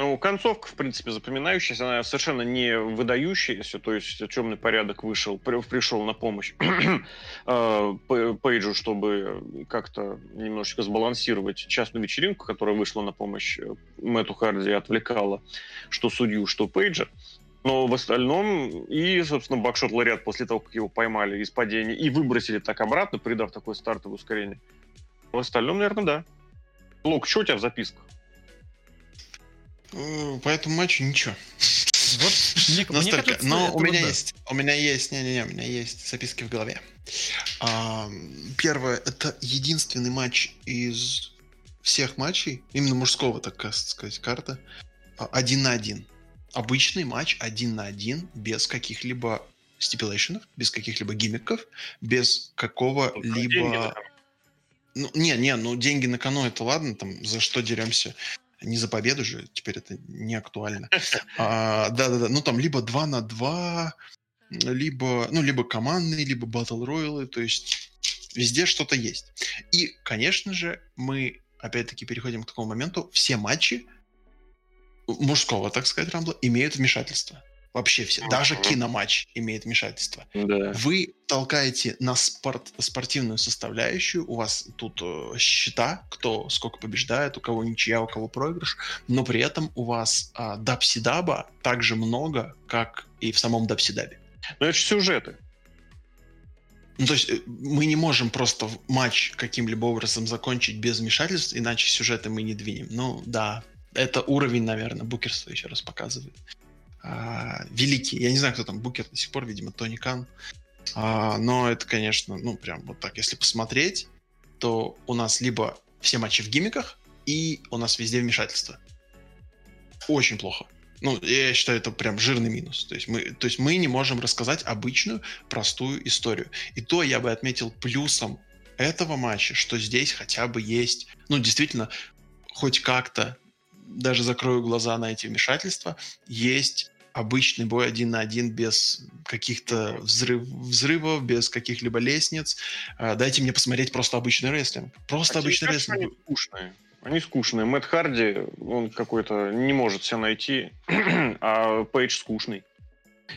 Ну, концовка, в принципе, запоминающаяся, она совершенно не выдающаяся, то есть темный порядок вышел, при- пришел на помощь э, Пейджу, чтобы как-то немножечко сбалансировать частную вечеринку, которая вышла на помощь э, Мэтту Харди и отвлекала что судью, что Пейджа. Но в остальном, и, собственно, Бакшот Ларят после того, как его поймали из падения и выбросили так обратно, придав такое стартовое ускорение. В остальном, наверное, да. Лук, что у тебя в записках? Э, По этому матчу ничего. Вот мне, мне Настолько. кажется, Но у меня вот да. есть, у меня есть, не-не-не, у меня есть записки в голове. А, Первое, это единственный матч из всех матчей, именно мужского, так сказать, карта, а, один на один. Обычный матч один на один, без каких-либо стипулейшенов, без каких-либо гиммиков, без какого-либо... Ну, не, не, ну деньги на кону это ладно, там за что деремся. Не за победу же, теперь это не актуально. А, Да-да-да, ну там либо 2 на 2, либо, ну, либо командные, либо батл роялы, то есть везде что-то есть. И, конечно же, мы опять-таки переходим к такому моменту, все матчи мужского, так сказать, рамбла имеют вмешательство. Вообще все. Даже Мгм. киноматч имеет вмешательство. Да. Вы толкаете на спорт, спортивную составляющую, у вас тут э, счета, кто сколько побеждает, у кого ничья, у кого проигрыш, но при этом у вас а, дабсидаба так же много, как и в самом дабсидабе. Но это же сюжеты. Ну, то есть э, мы не можем просто матч каким-либо образом закончить без вмешательств, иначе сюжеты мы не двинем. Ну, да, это уровень, наверное, букерства еще раз показывает. А, великий. Я не знаю, кто там букер до сих пор, видимо, Тони Кан. А, но это, конечно, ну, прям вот так. Если посмотреть, то у нас либо все матчи в гиммиках, и у нас везде вмешательство. Очень плохо. Ну, я считаю, это прям жирный минус. То есть, мы, то есть мы не можем рассказать обычную, простую историю. И то я бы отметил плюсом этого матча, что здесь хотя бы есть, ну, действительно, хоть как-то, даже закрою глаза на эти вмешательства, есть обычный бой один на один без каких-то взрыв, взрывов, без каких-либо лестниц. А, Дайте мне посмотреть просто обычный рестлинг. Просто А обычный рестлинг. Они скучные. Они скучные. Мэтт Харди, он какой-то не может себя найти, а Пейдж скучный.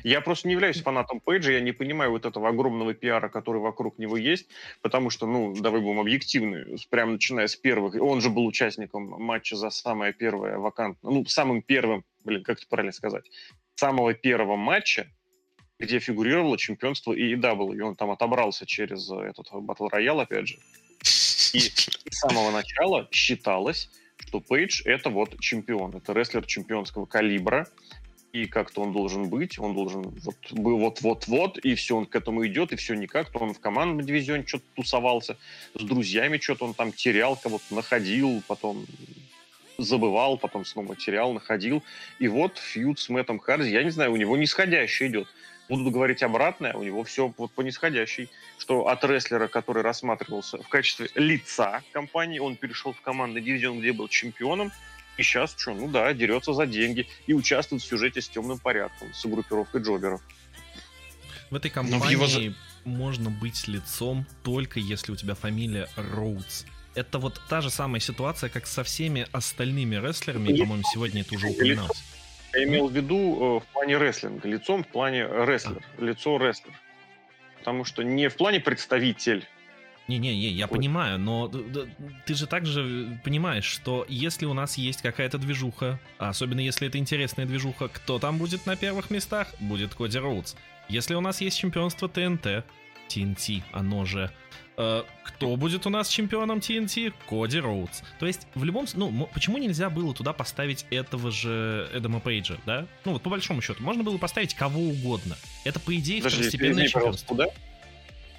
Я просто не являюсь фанатом Пейджа, я не понимаю вот этого огромного пиара, который вокруг него есть, потому что, ну, давай будем объективны, с- прям начиная с первых, он же был участником матча за самое первое вакантное, ну, самым первым, блин, как это правильно сказать, самого первого матча, где фигурировало чемпионство EEW, и он там отобрался через э, этот Battle Royale, опять же. И с самого начала считалось, что Пейдж это вот чемпион, это рестлер чемпионского калибра, и как-то он должен быть, он должен вот был вот-вот-вот, и все, он к этому идет, и все никак, то он в командном дивизионе что-то тусовался, с друзьями что-то он там терял, кого-то находил, потом забывал, потом снова терял, находил. И вот фьюд с Мэттом Харди, я не знаю, у него нисходящий идет. будут говорить обратное, у него все вот по нисходящей. Что от рестлера, который рассматривался в качестве лица компании, он перешел в командный дивизион, где был чемпионом, и сейчас что, ну да, дерется за деньги и участвует в сюжете с темным порядком, с группировкой джоберов. В этой компании его... можно быть лицом только если у тебя фамилия Роудс. Это вот та же самая ситуация, как со всеми остальными рестлерами, по-моему, сегодня это уже упоминалось. Я имел в виду э, в плане рестлинга, лицом в плане рестлер, а. лицо рестлер. Потому что не в плане представитель. Не-не-не, я вот. понимаю, но ты же также понимаешь, что если у нас есть какая-то движуха, особенно если это интересная движуха, кто там будет на первых местах? Будет Коди Роудс. Если у нас есть чемпионство ТНТ, TNT, оно же, Э, кто будет у нас чемпионом TNT? Коди Роудс. То есть, в любом... Ну, почему нельзя было туда поставить этого же Эдама Пейджа, да? Ну, вот по большому счету. Можно было поставить кого угодно. Это, по идее, Подожди, второстепенное чемпионство. Куда?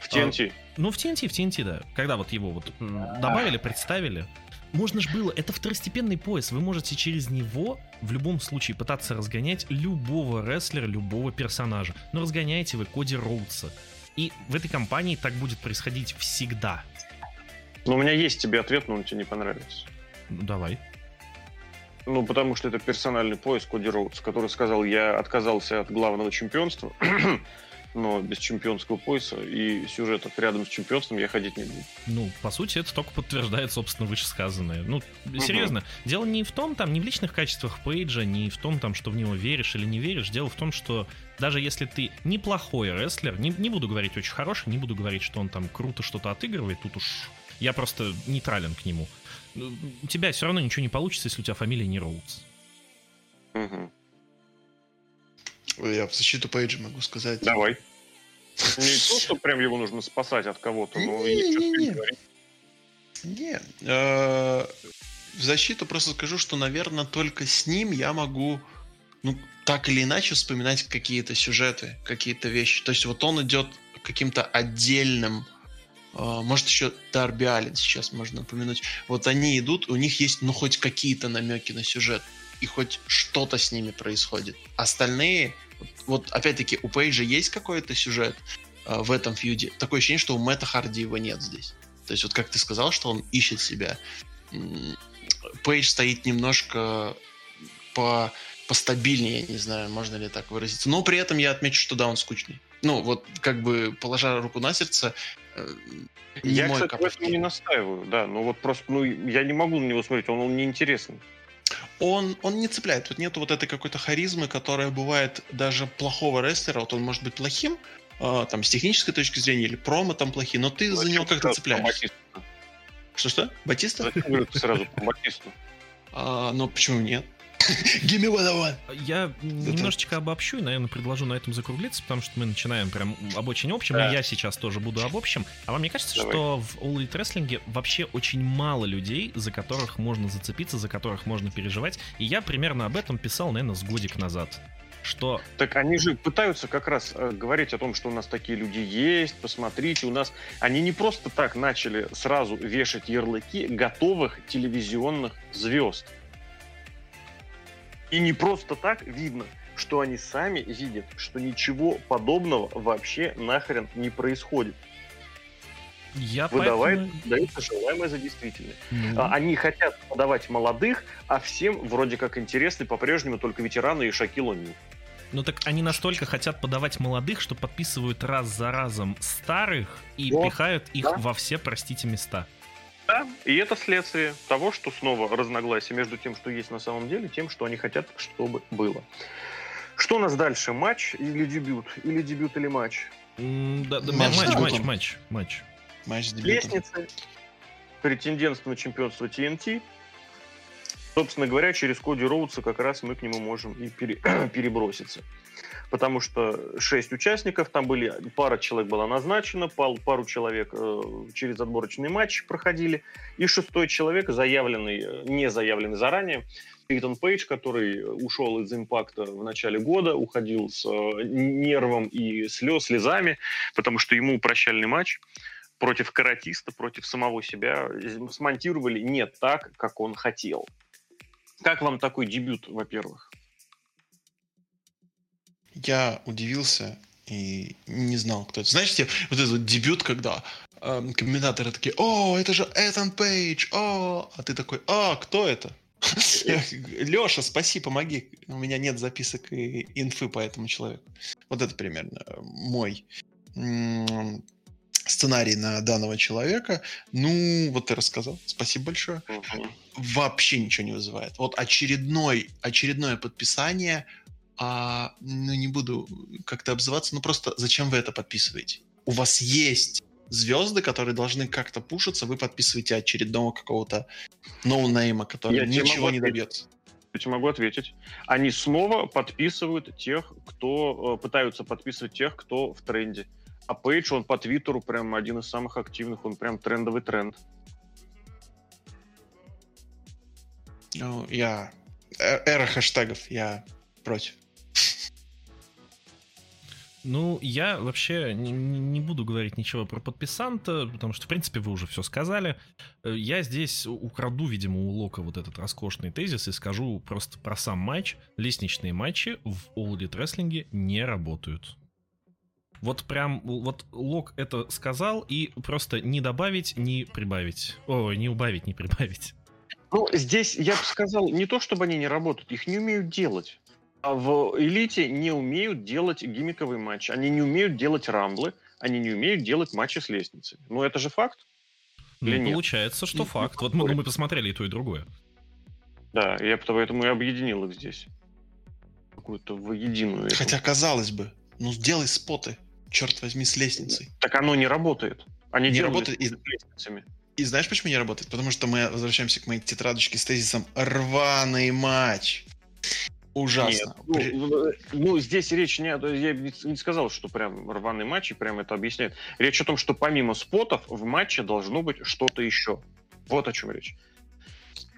В TNT? А, ну, в TNT, в TNT, да. Когда вот его вот добавили, представили. Можно же было, это второстепенный пояс, вы можете через него в любом случае пытаться разгонять любого рестлера, любого персонажа. Но разгоняете вы Коди Роудса, и в этой компании так будет происходить всегда. Но у меня есть тебе ответ, но он тебе не понравится. Ну, давай. Ну, потому что это персональный поиск Коди Роудс, который сказал, я отказался от главного чемпионства, но без чемпионского пояса и сюжета рядом с чемпионством я ходить не буду. Ну, по сути, это только подтверждает, собственно, вышесказанное. Ну, серьезно, угу. дело не в том, там, не в личных качествах Пейджа, не в том, там, что в него веришь или не веришь. Дело в том, что даже если ты неплохой рестлер, не, не буду говорить очень хороший, не буду говорить, что он там круто что-то отыгрывает, тут уж я просто нейтрален к нему. У тебя все равно ничего не получится, если у тебя фамилия не Роудс. Угу. Я в защиту Пейджа могу сказать. Давай. Не то, что прям его нужно спасать от кого-то, но не, не, э, В защиту просто скажу, что, наверное, только с ним я могу, ну, так или иначе вспоминать какие-то сюжеты, какие-то вещи. То есть вот он идет каким-то отдельным э, может, еще Дарби Аллен сейчас можно упомянуть. Вот они идут, у них есть, ну, хоть какие-то намеки на сюжет. И хоть что-то с ними происходит. Остальные вот опять-таки у Пейджа есть какой-то сюжет э, в этом фьюде. Такое ощущение, что у Мэтта Харди его нет здесь. То есть вот как ты сказал, что он ищет себя. Пейдж стоит немножко по постабильнее, я не знаю, можно ли так выразиться. Но при этом я отмечу, что да, он скучный. Ну, вот как бы положа руку на сердце, э, я, кстати, в этом не настаиваю, да, но вот просто, ну, я не могу на него смотреть, он, он неинтересный он, он не цепляет. Вот нету вот этой какой-то харизмы, которая бывает даже плохого рестлера. Вот он может быть плохим, э, там, с технической точки зрения, или промо там плохие, но ты ну, за него как-то цепляешься. Что-что? Батиста? сразу про Батисту? А, ну, почему нет? Give me what I want. Я немножечко обобщу и, наверное, предложу на этом закруглиться, потому что мы начинаем прям об очень общем, да. и я сейчас тоже буду об общем. А вам не кажется, Давай. что в All Elite Wrestling вообще очень мало людей, за которых можно зацепиться, за которых можно переживать? И я примерно об этом писал, наверное, с годик назад что... Так они же пытаются как раз э, говорить о том, что у нас такие люди есть, посмотрите, у нас... Они не просто так начали сразу вешать ярлыки готовых телевизионных звезд. И не просто так видно, что они сами видят, что ничего подобного вообще нахрен не происходит. Я Выдавает, поэтому... дается желаемое за действительное. Ну. А, они хотят подавать молодых, а всем вроде как интересны по-прежнему только ветераны и Шакил О'Нил. Ну так они настолько хотят подавать молодых, что подписывают раз за разом старых и да. пихают их да. во все, простите, места. Да, и это следствие того, что снова разногласие между тем, что есть на самом деле, тем, что они хотят, чтобы было. Что у нас дальше? Матч или дебют? Или дебют или матч? Да, да, матч, матч, матч, матч, матч. Матч с дебютом. Лестница. Претендентство на чемпионство TNT. Собственно говоря, через Коди Роудса как раз мы к нему можем и пере, переброситься потому что шесть участников, там были, пара человек была назначена, пару, пару человек э, через отборочный матч проходили, и шестой человек, заявленный, э, не заявленный заранее, Пейтон Пейдж, который ушел из импакта в начале года, уходил с э, нервом и слез, слезами, потому что ему прощальный матч против каратиста, против самого себя смонтировали не так, как он хотел. Как вам такой дебют, во-первых? Я удивился и не знал, кто это. Знаете, вот этот вот дебют, когда э, комментаторы такие, о, это же Этан Пейдж, о, а ты такой, а, кто это? Леша, спаси, помоги. У меня нет записок и инфы по этому человеку. Вот это примерно мой сценарий на данного человека. Ну, вот ты рассказал. Спасибо большое. Вообще ничего не вызывает. Вот очередной, очередное подписание, а, ну, не буду как-то обзываться, ну, просто зачем вы это подписываете? У вас есть звезды, которые должны как-то пушиться, вы подписываете очередного какого-то ноунейма, который Я ничего не добьется. Я могу ответить. Они снова подписывают тех, кто... Э, пытаются подписывать тех, кто в тренде. А Пейдж, он по Твиттеру прям один из самых активных, он прям трендовый тренд. Ну, я... Э, эра хэштегов, я против. Ну, я вообще не, не буду говорить ничего про подписанта, потому что, в принципе, вы уже все сказали. Э, я здесь украду, видимо, у Лока вот этот роскошный тезис и скажу просто про сам матч. Лестничные матчи в All Elite Wrestling не работают. Вот прям, вот Лок это сказал, и просто не добавить, не прибавить. О, не убавить, не прибавить. Ну, здесь я бы сказал, не то чтобы они не работают, их не умеют делать. А в элите не умеют делать гиммиковый матч, они не умеют делать рамблы, они не умеют делать матчи с лестницей. Ну, это же факт. Ну, Или получается, нет? что факт. Вот мы, ну, мы посмотрели и то, и другое. Да, я поэтому и объединил их здесь. Какую-то воединую. Хотя, казалось бы, ну сделай споты, черт возьми, с лестницей. Так оно не работает. Они не работает и... с лестницами. И знаешь, почему не работает? Потому что мы возвращаемся к моей тетрадочке с тезисом «рваный матч». Ужасно. Нет, ну, ну, здесь речь не... Я не сказал, что прям рваный матч, и прям это объясняет. Речь о том, что помимо спотов в матче должно быть что-то еще. Вот о чем речь.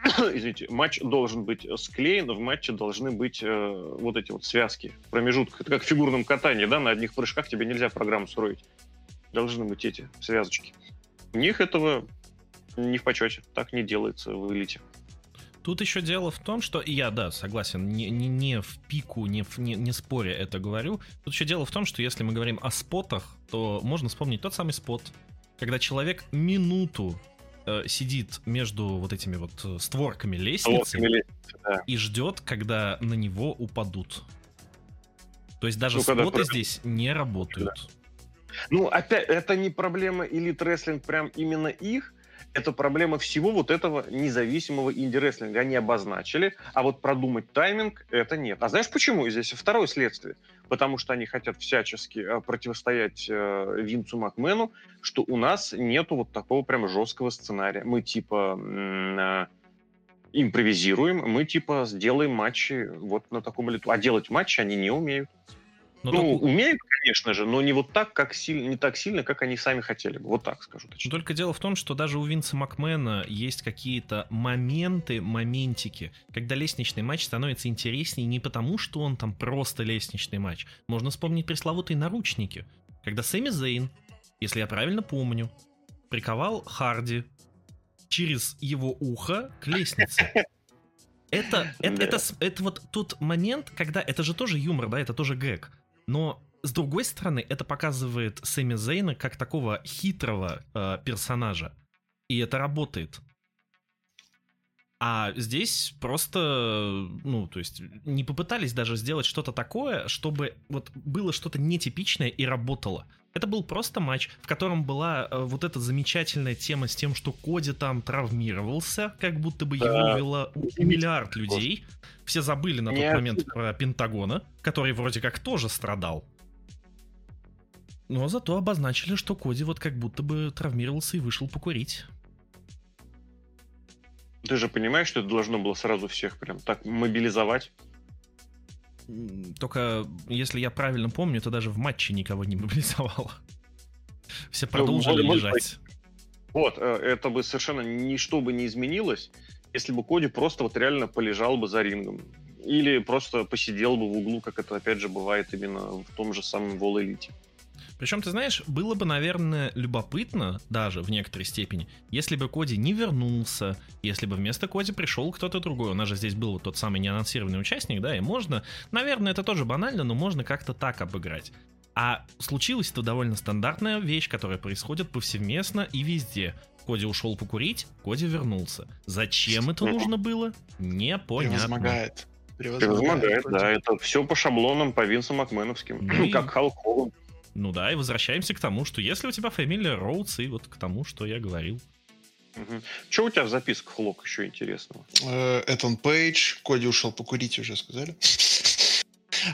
Извините, матч должен быть склеен, в матче должны быть э, вот эти вот связки в промежутках. Это как в фигурном катании, да, на одних прыжках тебе нельзя программу строить. Должны быть эти связочки. У них этого не в почете, так не делается в элите. Тут еще дело в том, что я, да, согласен, не, не, не в пику, не, в, не, не споря это говорю. Тут еще дело в том, что если мы говорим о спотах, то можно вспомнить тот самый спот, когда человек минуту э, сидит между вот этими вот э, створками лестницы, лестницы да. и ждет, когда на него упадут. То есть даже ну, споты когда... здесь не работают. Да. Ну, опять, это не проблема элит рестлинг, прям именно их, это проблема всего вот этого независимого инди-рестлинга. Они обозначили, а вот продумать тайминг — это нет. А знаешь почему? Здесь второе следствие. Потому что они хотят всячески э, противостоять э, Винцу Макмену, что у нас нету вот такого прям жесткого сценария. Мы типа э, импровизируем, мы типа сделаем матчи вот на таком лету. А делать матчи они не умеют. Но ну, только... умеют, конечно же, но не вот так, как сильно, не так сильно, как они сами хотели бы. Вот так скажу точно. Только дело в том, что даже у Винса Макмена есть какие-то моменты, моментики, когда лестничный матч становится интереснее не потому, что он там просто лестничный матч. Можно вспомнить пресловутые наручники, когда Сэмми Зейн, если я правильно помню, приковал Харди через его ухо к лестнице. Это, это, это, это вот тот момент, когда это же тоже юмор, да, это тоже гэг. Но с другой стороны, это показывает Сэмми Зейна как такого хитрого э, персонажа. И это работает. А здесь просто, ну, то есть, не попытались даже сделать что-то такое, чтобы вот было что-то нетипичное и работало. Это был просто матч, в котором была э, вот эта замечательная тема с тем, что Коди там травмировался, как будто бы его да. вела миллиард людей. Все забыли на тот Нет. момент про Пентагона, который вроде как тоже страдал. Но зато обозначили, что Коди вот как будто бы травмировался и вышел покурить. Ты же понимаешь, что это должно было сразу всех прям так мобилизовать? Только, если я правильно помню, то даже в матче никого не мобилизовало. Все ну, продолжили ну, лежать. Вот, э, это бы совершенно ничто бы не изменилось, если бы Коди просто вот реально полежал бы за рингом. Или просто посидел бы в углу, как это опять же бывает именно в том же самом Вол Элите. Причем, ты знаешь, было бы, наверное, любопытно, даже в некоторой степени, если бы Коди не вернулся, если бы вместо Коди пришел кто-то другой. У нас же здесь был вот тот самый неанонсированный участник, да, и можно, наверное, это тоже банально, но можно как-то так обыграть. А случилась это довольно стандартная вещь, которая происходит повсеместно и везде. Коди ушел покурить, Коди вернулся. Зачем это нужно было? Непонятно. Превозмогает. Превозмогает, да. Это все по шаблонам, по Винсу Макменовским. Ну и- Как Халк Хоган. Ну да, и возвращаемся к тому, что если у тебя фамилия Роудс, и вот к тому, что я говорил. Что у тебя в записках, Лок, еще интересного? Э, Этон Пейдж, Коди ушел покурить, уже сказали.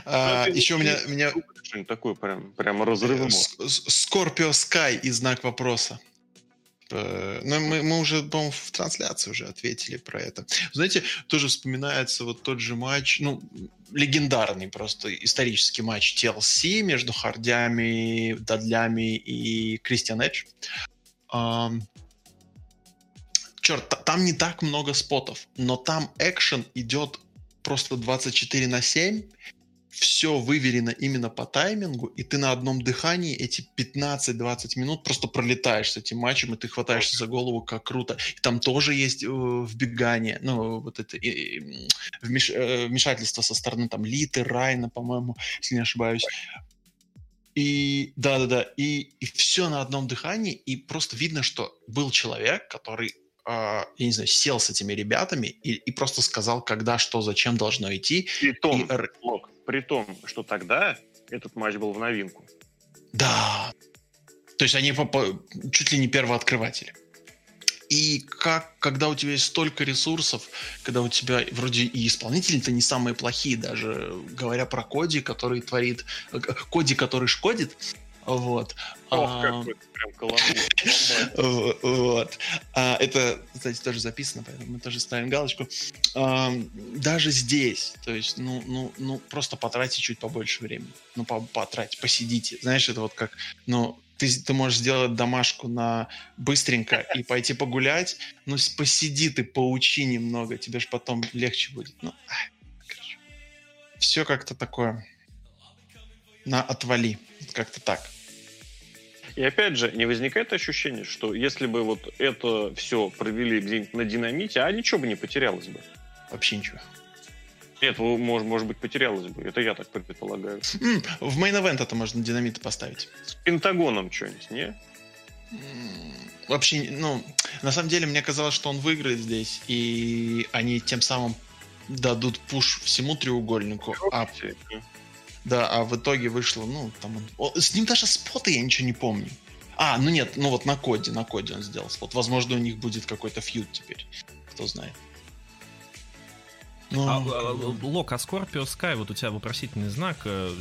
А, Ну, Еще у меня, меня такое прям, прям разрывное. Скорпио Скай и знак вопроса. Э, Ну, мы, мы уже, по-моему, в трансляции уже ответили про это. Знаете, тоже вспоминается вот тот же матч, ну, легендарный просто исторический матч TLC между Хардями, Дадлями и Кристиан Эдж. Ам, Черт, та- там не так много спотов, но там экшен идет просто 24 на 7, все выверено именно по таймингу, и ты на одном дыхании эти 15-20 минут просто пролетаешь с этим матчем, и ты хватаешься за голову, как круто. И там тоже есть э, вбегание, ну, вот это э, вмеш- э, вмешательство со стороны там Литы, Райна, по-моему, если не ошибаюсь. И да-да-да, и, и все на одном дыхании, и просто видно, что был человек, который я не знаю, сел с этими ребятами и, и просто сказал, когда, что, зачем должно идти. При том, И Лок, при том, что тогда этот матч был в новинку. Да. То есть они чуть ли не первооткрыватели. И как, когда у тебя есть столько ресурсов, когда у тебя вроде и исполнители-то не самые плохие, даже говоря про Коди, который творит... э, Коди, который шкодит, вот. Ох, А, прям Вот. А, это, кстати, тоже записано, поэтому мы тоже ставим галочку. А, даже здесь, то есть, ну, ну, ну, просто потратьте чуть побольше времени. Ну, по- потратьте, посидите. Знаешь, это вот как, ну, ты, ты можешь сделать домашку на быстренько и пойти погулять, с- посиди ты, поучи немного, тебе же потом легче будет. Ну, короче. Все как-то такое на отвали. Как-то так. И опять же, не возникает ощущение, что если бы вот это все провели где-нибудь на динамите, а ничего бы не потерялось бы. Вообще ничего. Нет, может, может быть, потерялось бы. Это я так предполагаю. М, в main event это можно динамиты поставить. С Пентагоном что-нибудь, не? М, Вообще, ну, на самом деле, мне казалось, что он выиграет здесь, и они тем самым дадут пуш всему треугольнику. А, да, а в итоге вышло, ну, там он... С ним даже спота я ничего не помню. А, ну нет, ну вот на коде, на коде он сделал спот. Возможно, у них будет какой-то фьюд теперь. Кто знает. Ну, А, а, Лок, а Scorpio Sky, вот у тебя вопросительный знак, э,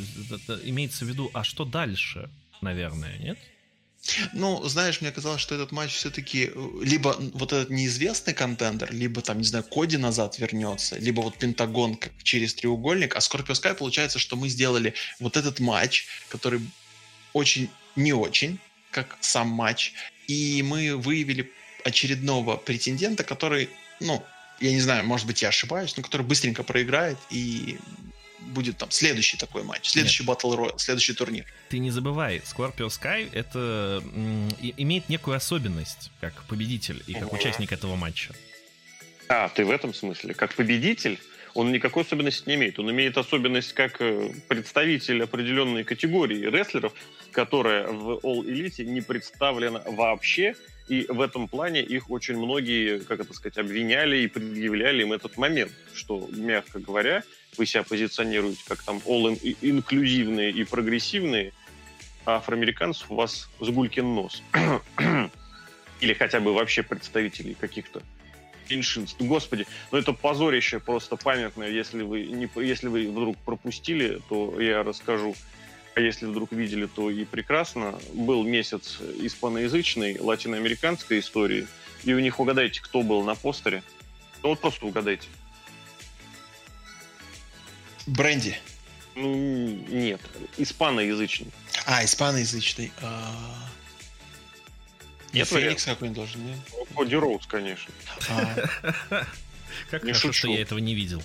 имеется в виду, а что дальше, наверное, нет? Ну, знаешь, мне казалось, что этот матч все-таки либо вот этот неизвестный контендер, либо там, не знаю, Коди назад вернется, либо вот Пентагон через треугольник, а Scorpio Sky получается, что мы сделали вот этот матч, который очень не очень, как сам матч, и мы выявили очередного претендента, который, ну, я не знаю, может быть, я ошибаюсь, но который быстренько проиграет и будет там следующий такой матч, следующий Battle Royale, следующий турнир. Ты не забывай, Scorpio Sky это имеет некую особенность, как победитель и как Ага. участник этого матча. А, ты в этом смысле? Как победитель, он никакой особенности не имеет. Он имеет особенность как э, представитель определенной категории рестлеров, которая в All Elite не представлена вообще. И в этом плане их очень многие, как это сказать, обвиняли и предъявляли им этот момент, что, мягко говоря, вы себя позиционируете как там all in- инклюзивные и прогрессивные, а афроамериканцев у вас сгулькин нос. Или хотя бы вообще представителей каких-то меньшинств. Господи, ну это позорище просто памятное. Если вы, не, если вы вдруг пропустили, то я расскажу. А если вдруг видели, то и прекрасно. Был месяц испаноязычной латиноамериканской истории, и у них угадайте, кто был на постере. Ну вот просто угадайте. Бренди. Ну, нет, испаноязычный. А, испаноязычный. а, Нет Феникс какой-нибудь должен, нет? Коди Роуз, конечно. А, Как хорошо, что я этого не видел.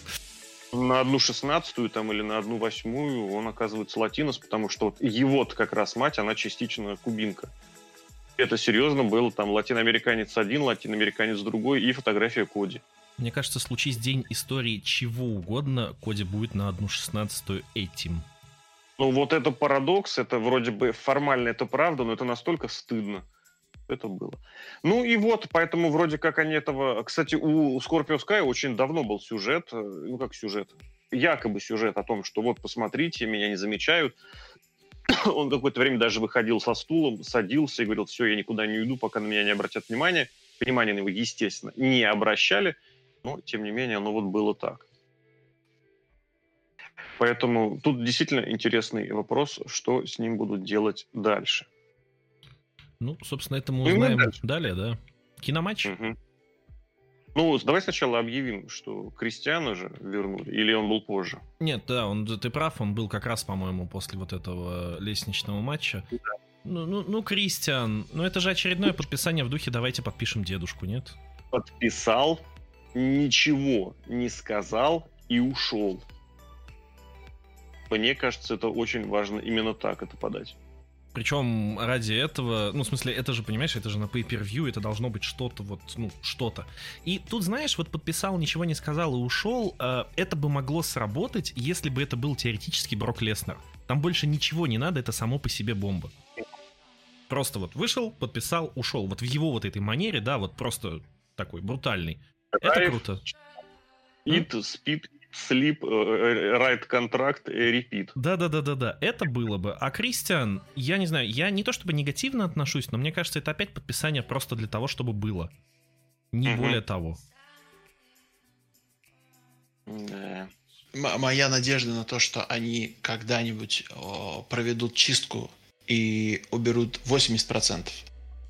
На одну шестнадцатую там или на одну восьмую он оказывается латинос, потому что вот его как раз мать, она частично кубинка. Это серьезно было, там латиноамериканец один, латиноамериканец другой и фотография Коди. Мне кажется, случись день истории чего угодно, Коди будет на одну шестнадцатую этим. Ну, вот это парадокс, это вроде бы формально это правда, но это настолько стыдно. Это было. Ну и вот, поэтому вроде как они этого... Кстати, у Scorpio Sky очень давно был сюжет, э, ну как сюжет, якобы сюжет о том, что вот, посмотрите, меня не замечают. Он какое-то время даже выходил со стулом, садился и говорил, все, я никуда не уйду, пока на меня не обратят внимания. Внимание на него, естественно, не обращали, но, тем не менее, оно вот было так. Поэтому тут действительно интересный вопрос, что с ним будут делать дальше. Ну, собственно, это мы ну, узнаем ну, далее, да. Киноматч. Угу. Ну, давай сначала объявим, что Кристиана же вернули, или он был позже? Нет, да, он, ты прав, он был как раз, по-моему, после вот этого лестничного матча. Да. Ну, ну, ну, Кристиан, ну это же очередное подписание в духе «давайте подпишем дедушку», нет? Подписал, ничего не сказал и ушел. Мне кажется, это очень важно именно так это подать. Причем ради этого, ну, в смысле, это же, понимаешь, это же на pay-per-view, это должно быть что-то вот, ну, что-то. И тут, знаешь, вот подписал, ничего не сказал и ушел, э, это бы могло сработать, если бы это был теоретически Брок Леснер. Там больше ничего не надо, это само по себе бомба. Просто вот вышел, подписал, ушел. Вот в его вот этой манере, да, вот просто такой брутальный. Это круто. Eat, speed, sleep, write контракт, repeat. Да-да-да-да-да, это было бы. А Кристиан, я не знаю, я не то чтобы негативно отношусь, но мне кажется, это опять подписание просто для того, чтобы было. Не угу. более того. Да. Моя надежда на то, что они когда-нибудь о, проведут чистку и уберут 80%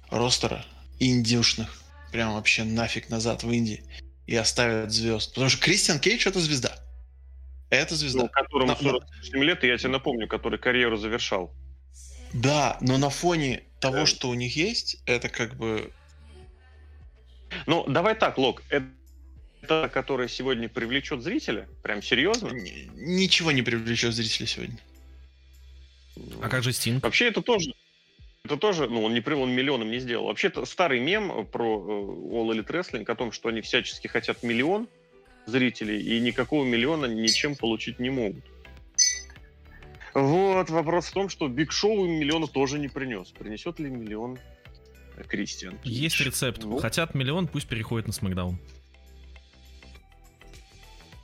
ростера индюшных. Прям вообще нафиг назад в Индии и оставят звезд. Потому что Кристиан Кейдж это звезда. Это звезда. Ну, которому 47 лет, и я тебе напомню, который карьеру завершал. Да, но на фоне того, что у них есть, это как бы... Ну, давай так, Лок, это, которое сегодня привлечет зрителя? Прям серьезно? Ничего не привлечет зрителя сегодня. А как же Стинг? Вообще это тоже это тоже, ну, он не он миллионом не сделал. Вообще-то старый мем про э, All Elite Wrestling о том, что они всячески хотят миллион зрителей, и никакого миллиона ничем получить не могут. Вот, вопрос в том, что Биг Шоу им миллиона тоже не принес. Принесет ли миллион Кристиан? Есть рецепт. Вот. Хотят миллион, пусть переходят на Смакдаун.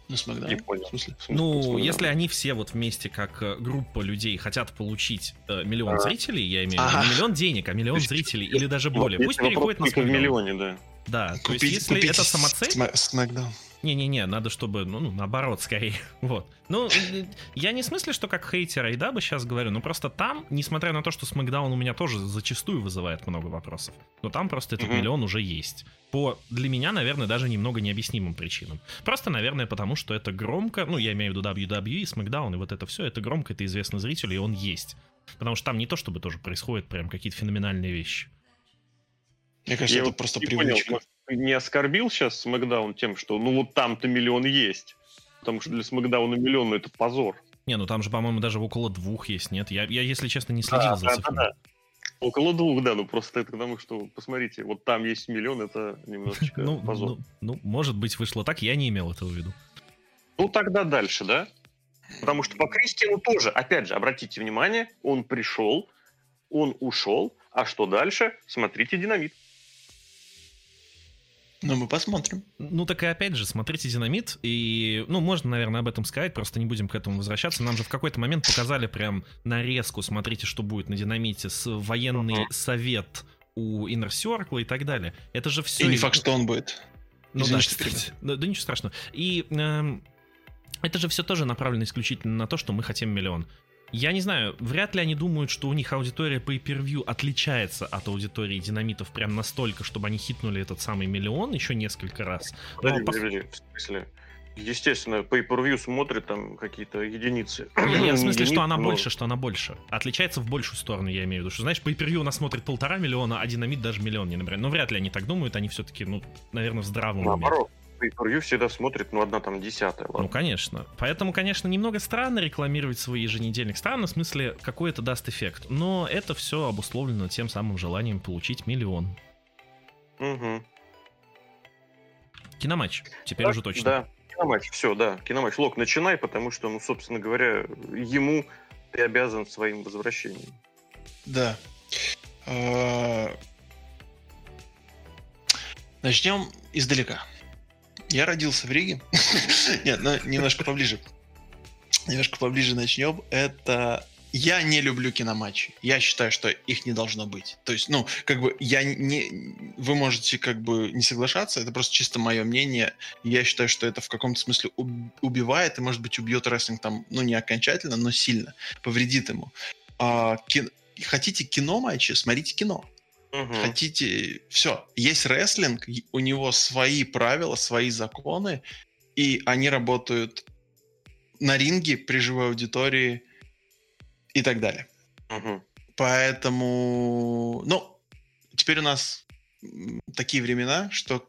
На Смакдаун? Не понял. В смысле? В смысле? Ну, если они все вот вместе, как э, группа людей, хотят получить э, миллион а. зрителей, я имею в виду, не миллион денег, а миллион зрителей, или даже более, пусть переходят на Смакдаун. в миллионе, да. Да, купить, то есть если купить это самоцель... Смакдаун. Не-не-не, надо, чтобы, ну, ну, наоборот, скорее. Вот. Ну, я не в смысле, что как хейтер Айдаба сейчас говорю, но просто там, несмотря на то, что Смакдаун у меня тоже зачастую вызывает много вопросов, но там просто этот mm-hmm. миллион уже есть. По, для меня, наверное, даже немного необъяснимым причинам. Просто, наверное, потому что это громко, ну, я имею в виду WWE, Смакдаун и вот это все, это громко, это известно зрителю, и он есть. Потому что там не то, чтобы тоже происходят прям какие-то феноменальные вещи. Мне кажется, я это просто привычка. Понял, не оскорбил сейчас Смакдаун тем, что ну вот там-то миллион есть? Потому что для Смакдауна миллион ну, это позор. Не, ну там же, по-моему, даже около двух есть, нет? Я, я если честно, не следил да, за да, цифрами. Да, да. Около двух, да, ну просто это потому, что, посмотрите, вот там есть миллион, это немножечко ну, позор. Ну, ну, может быть, вышло так, я не имел этого в виду. Ну, тогда дальше, да? Потому что по Кристину тоже, опять же, обратите внимание, он пришел, он ушел, а что дальше? Смотрите динамит. Ну, мы посмотрим. Ну, так и опять же, смотрите «Динамит», и, ну, можно, наверное, об этом сказать, просто не будем к этому возвращаться. Нам же в какой-то момент показали прям нарезку, смотрите, что будет на «Динамите», с военный uh-huh. совет у Inner Circle и так далее. Это же все... И не факт, что он будет. Ну Извини, да, кстати, да, да ничего страшного. И э, это же все тоже направлено исключительно на то, что мы хотим миллион. Я не знаю, вряд ли они думают, что у них аудитория по per отличается от аудитории динамитов прям настолько, чтобы они хитнули этот самый миллион еще несколько раз. Подожди, Но, подожди, в смысле? Естественно, pay per смотрят там какие-то единицы. Не, не, в смысле, что она но... больше, что она больше. Отличается в большую сторону, я имею в виду. Что, знаешь, pay per у нас смотрит полтора миллиона, а динамит даже миллион не набирает. Но вряд ли они так думают, они все-таки, ну, наверное, в здравом Наоборот. Pay всегда смотрит, ну, одна там десятая. Ладно. Ну, конечно. Поэтому, конечно, немного странно рекламировать свой еженедельник. Странно, в смысле, какой это даст эффект. Но это все обусловлено тем самым желанием получить миллион. Угу. Киноматч. Теперь да, уже точно. Да, киноматч. Все, да. Киноматч. Лок, начинай, потому что, ну, собственно говоря, ему Ты обязан своим возвращением. Да. А, Начнем издалека. Я родился в Риге. Нет, ну немножко поближе. Немножко поближе начнем. Это я не люблю киноматчи. Я считаю, что их не должно быть. То есть, ну, как бы я не... Вы можете как бы не соглашаться, это просто чисто мое мнение. Я считаю, что это в каком-то смысле убивает и, может быть, убьет рестлинг там, ну, не окончательно, но сильно. Повредит ему. А, кин... Хотите кино матчи? Смотрите кино. Угу. Хотите... Все. Есть рестлинг, у него свои правила, свои законы, и они работают на ринге при живой аудитории и так далее. Угу. Поэтому, ну, теперь у нас такие времена, что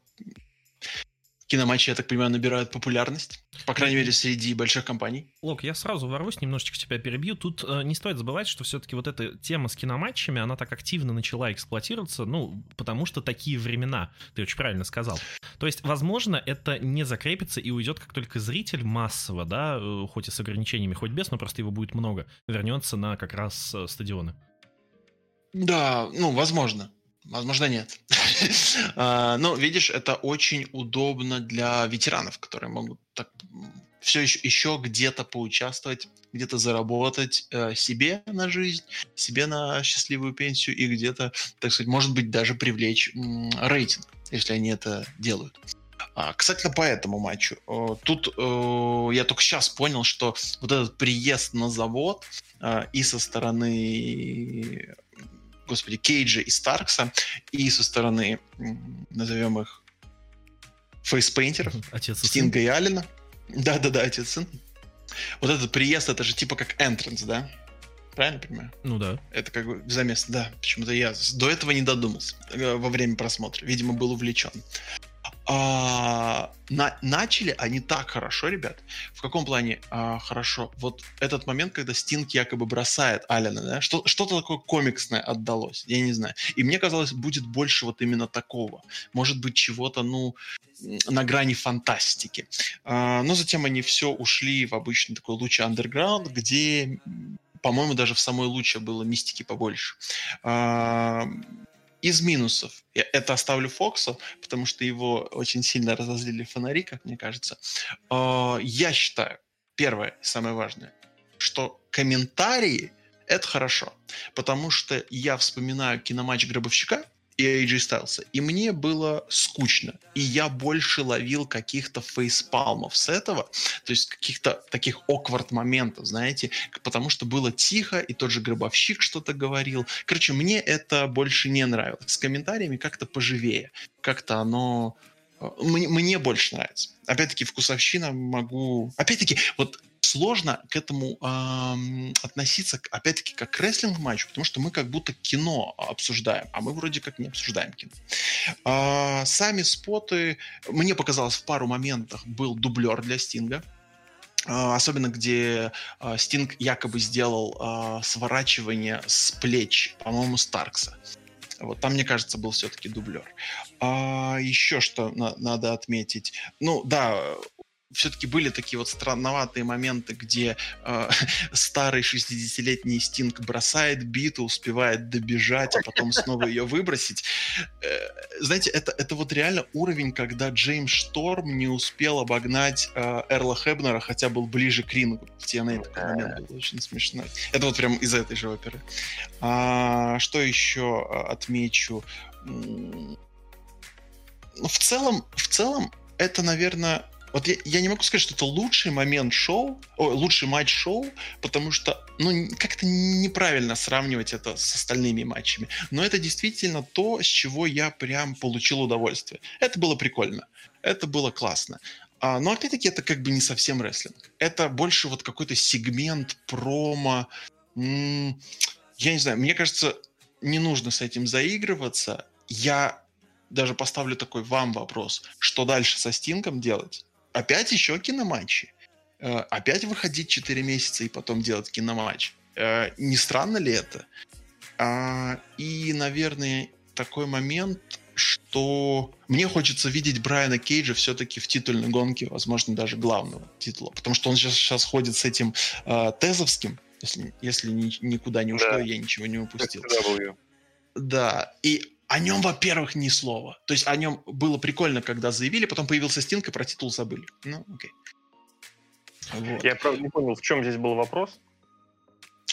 киноматчи, я так понимаю, набирают популярность. По крайней мере, среди больших компаний. Лок, я сразу ворвусь, немножечко тебя перебью. Тут э, не стоит забывать, что все-таки вот эта тема с киноматчами, она так активно начала эксплуатироваться, ну, потому что такие времена, ты очень правильно сказал. То есть, возможно, это не закрепится и уйдет, как только зритель массово, да, э, хоть и с ограничениями, хоть без, но просто его будет много, вернется на как раз э, стадионы. Да, ну, возможно. Возможно, нет. А, но, видишь, это очень удобно для ветеранов, которые могут так все еще, еще где-то поучаствовать, где-то заработать э, себе на жизнь, себе на счастливую пенсию и где-то, так сказать, может быть, даже привлечь м, рейтинг, если они это делают. А, кстати, по этому матчу. Тут э, я только сейчас понял, что вот этот приезд на завод э, и со стороны господи, Кейджа и Старкса, и со стороны, назовем их, фейспейнтеров, отец и Стинга сын. и Алина. Да-да-да, отец сын. Вот этот приезд, это же типа как entrance, да? Правильно понимаю? Ну да. Это как бы замес, да. Почему-то я до этого не додумался э, во время просмотра. Видимо, был увлечен а, на, начали они так хорошо, ребят. В каком плане а, хорошо? Вот этот момент, когда Стинг якобы бросает Алина, да, что, что-то такое комиксное отдалось, я не знаю. И мне казалось, будет больше вот именно такого. Может быть, чего-то, ну, на грани фантастики. А, но затем они все ушли в обычный такой луч андерграунд, где по-моему, даже в самой луче было мистики побольше. А, из минусов я это оставлю Фоксу, потому что его очень сильно разозлили фонари, как мне кажется. А, я считаю, первое и самое важное, что комментарии — это хорошо, потому что я вспоминаю киноматч Гробовщика, и AJ Styles. И мне было скучно. И я больше ловил каких-то фейспалмов с этого, то есть каких-то таких awkward моментов, знаете, потому что было тихо, и тот же Гробовщик что-то говорил. Короче, мне это больше не нравилось. С комментариями как-то поживее. Как-то оно э, мне, мне больше нравится. Опять-таки, вкусовщина могу... Опять-таки, вот сложно к этому э, относиться, опять-таки, как к рестлинг-матчу, потому что мы как будто кино обсуждаем, а мы вроде как не обсуждаем кино. Э, сами споты, мне показалось, в пару моментах был дублер для Стинга, Uh, особенно где uh, Стинг якобы сделал uh, сворачивание с плеч, по-моему, Старкса. Вот там, мне кажется, был все-таки дублер. А, еще что на- надо отметить. Ну, да, все-таки были такие вот странноватые моменты, где э, старый 60-летний Стинг бросает биту, успевает добежать, а потом снова ее выбросить. Э, знаете, это, это вот реально уровень, когда Джеймс Шторм не успел обогнать э, Эрла Хебнера, хотя был ближе к рингу. В TNA такой момент был очень смешной. Это вот прям из этой же оперы. А, что еще э, отмечу? Ну, в целом, в целом, это, наверное, вот я, я не могу сказать, что это лучший момент шоу, о, лучший матч шоу, потому что, ну, как-то неправильно сравнивать это с остальными матчами. Но это действительно то, с чего я прям получил удовольствие. Это было прикольно. Это было классно. А, но опять-таки это как бы не совсем рестлинг. Это больше вот какой-то сегмент промо. М-м, я не знаю, мне кажется, не нужно с этим заигрываться. Я даже поставлю такой вам вопрос. Что дальше со Стингом делать? Опять еще киноматчи. Э, опять выходить 4 месяца и потом делать киноматч. Э, не странно ли это? А, и, наверное, такой момент, что мне хочется видеть Брайана Кейджа все-таки в титульной гонке, возможно, даже главного титула. Потому что он сейчас, сейчас ходит с этим э, тезовским Если, если ни, никуда не ушло, да. я ничего не упустил. XW. Да, и о нем, во-первых, ни слова. То есть о нем было прикольно, когда заявили, потом появился Стинг, и про титул забыли. Ну, окей. Вот. Я, правда, не понял, в чем здесь был вопрос.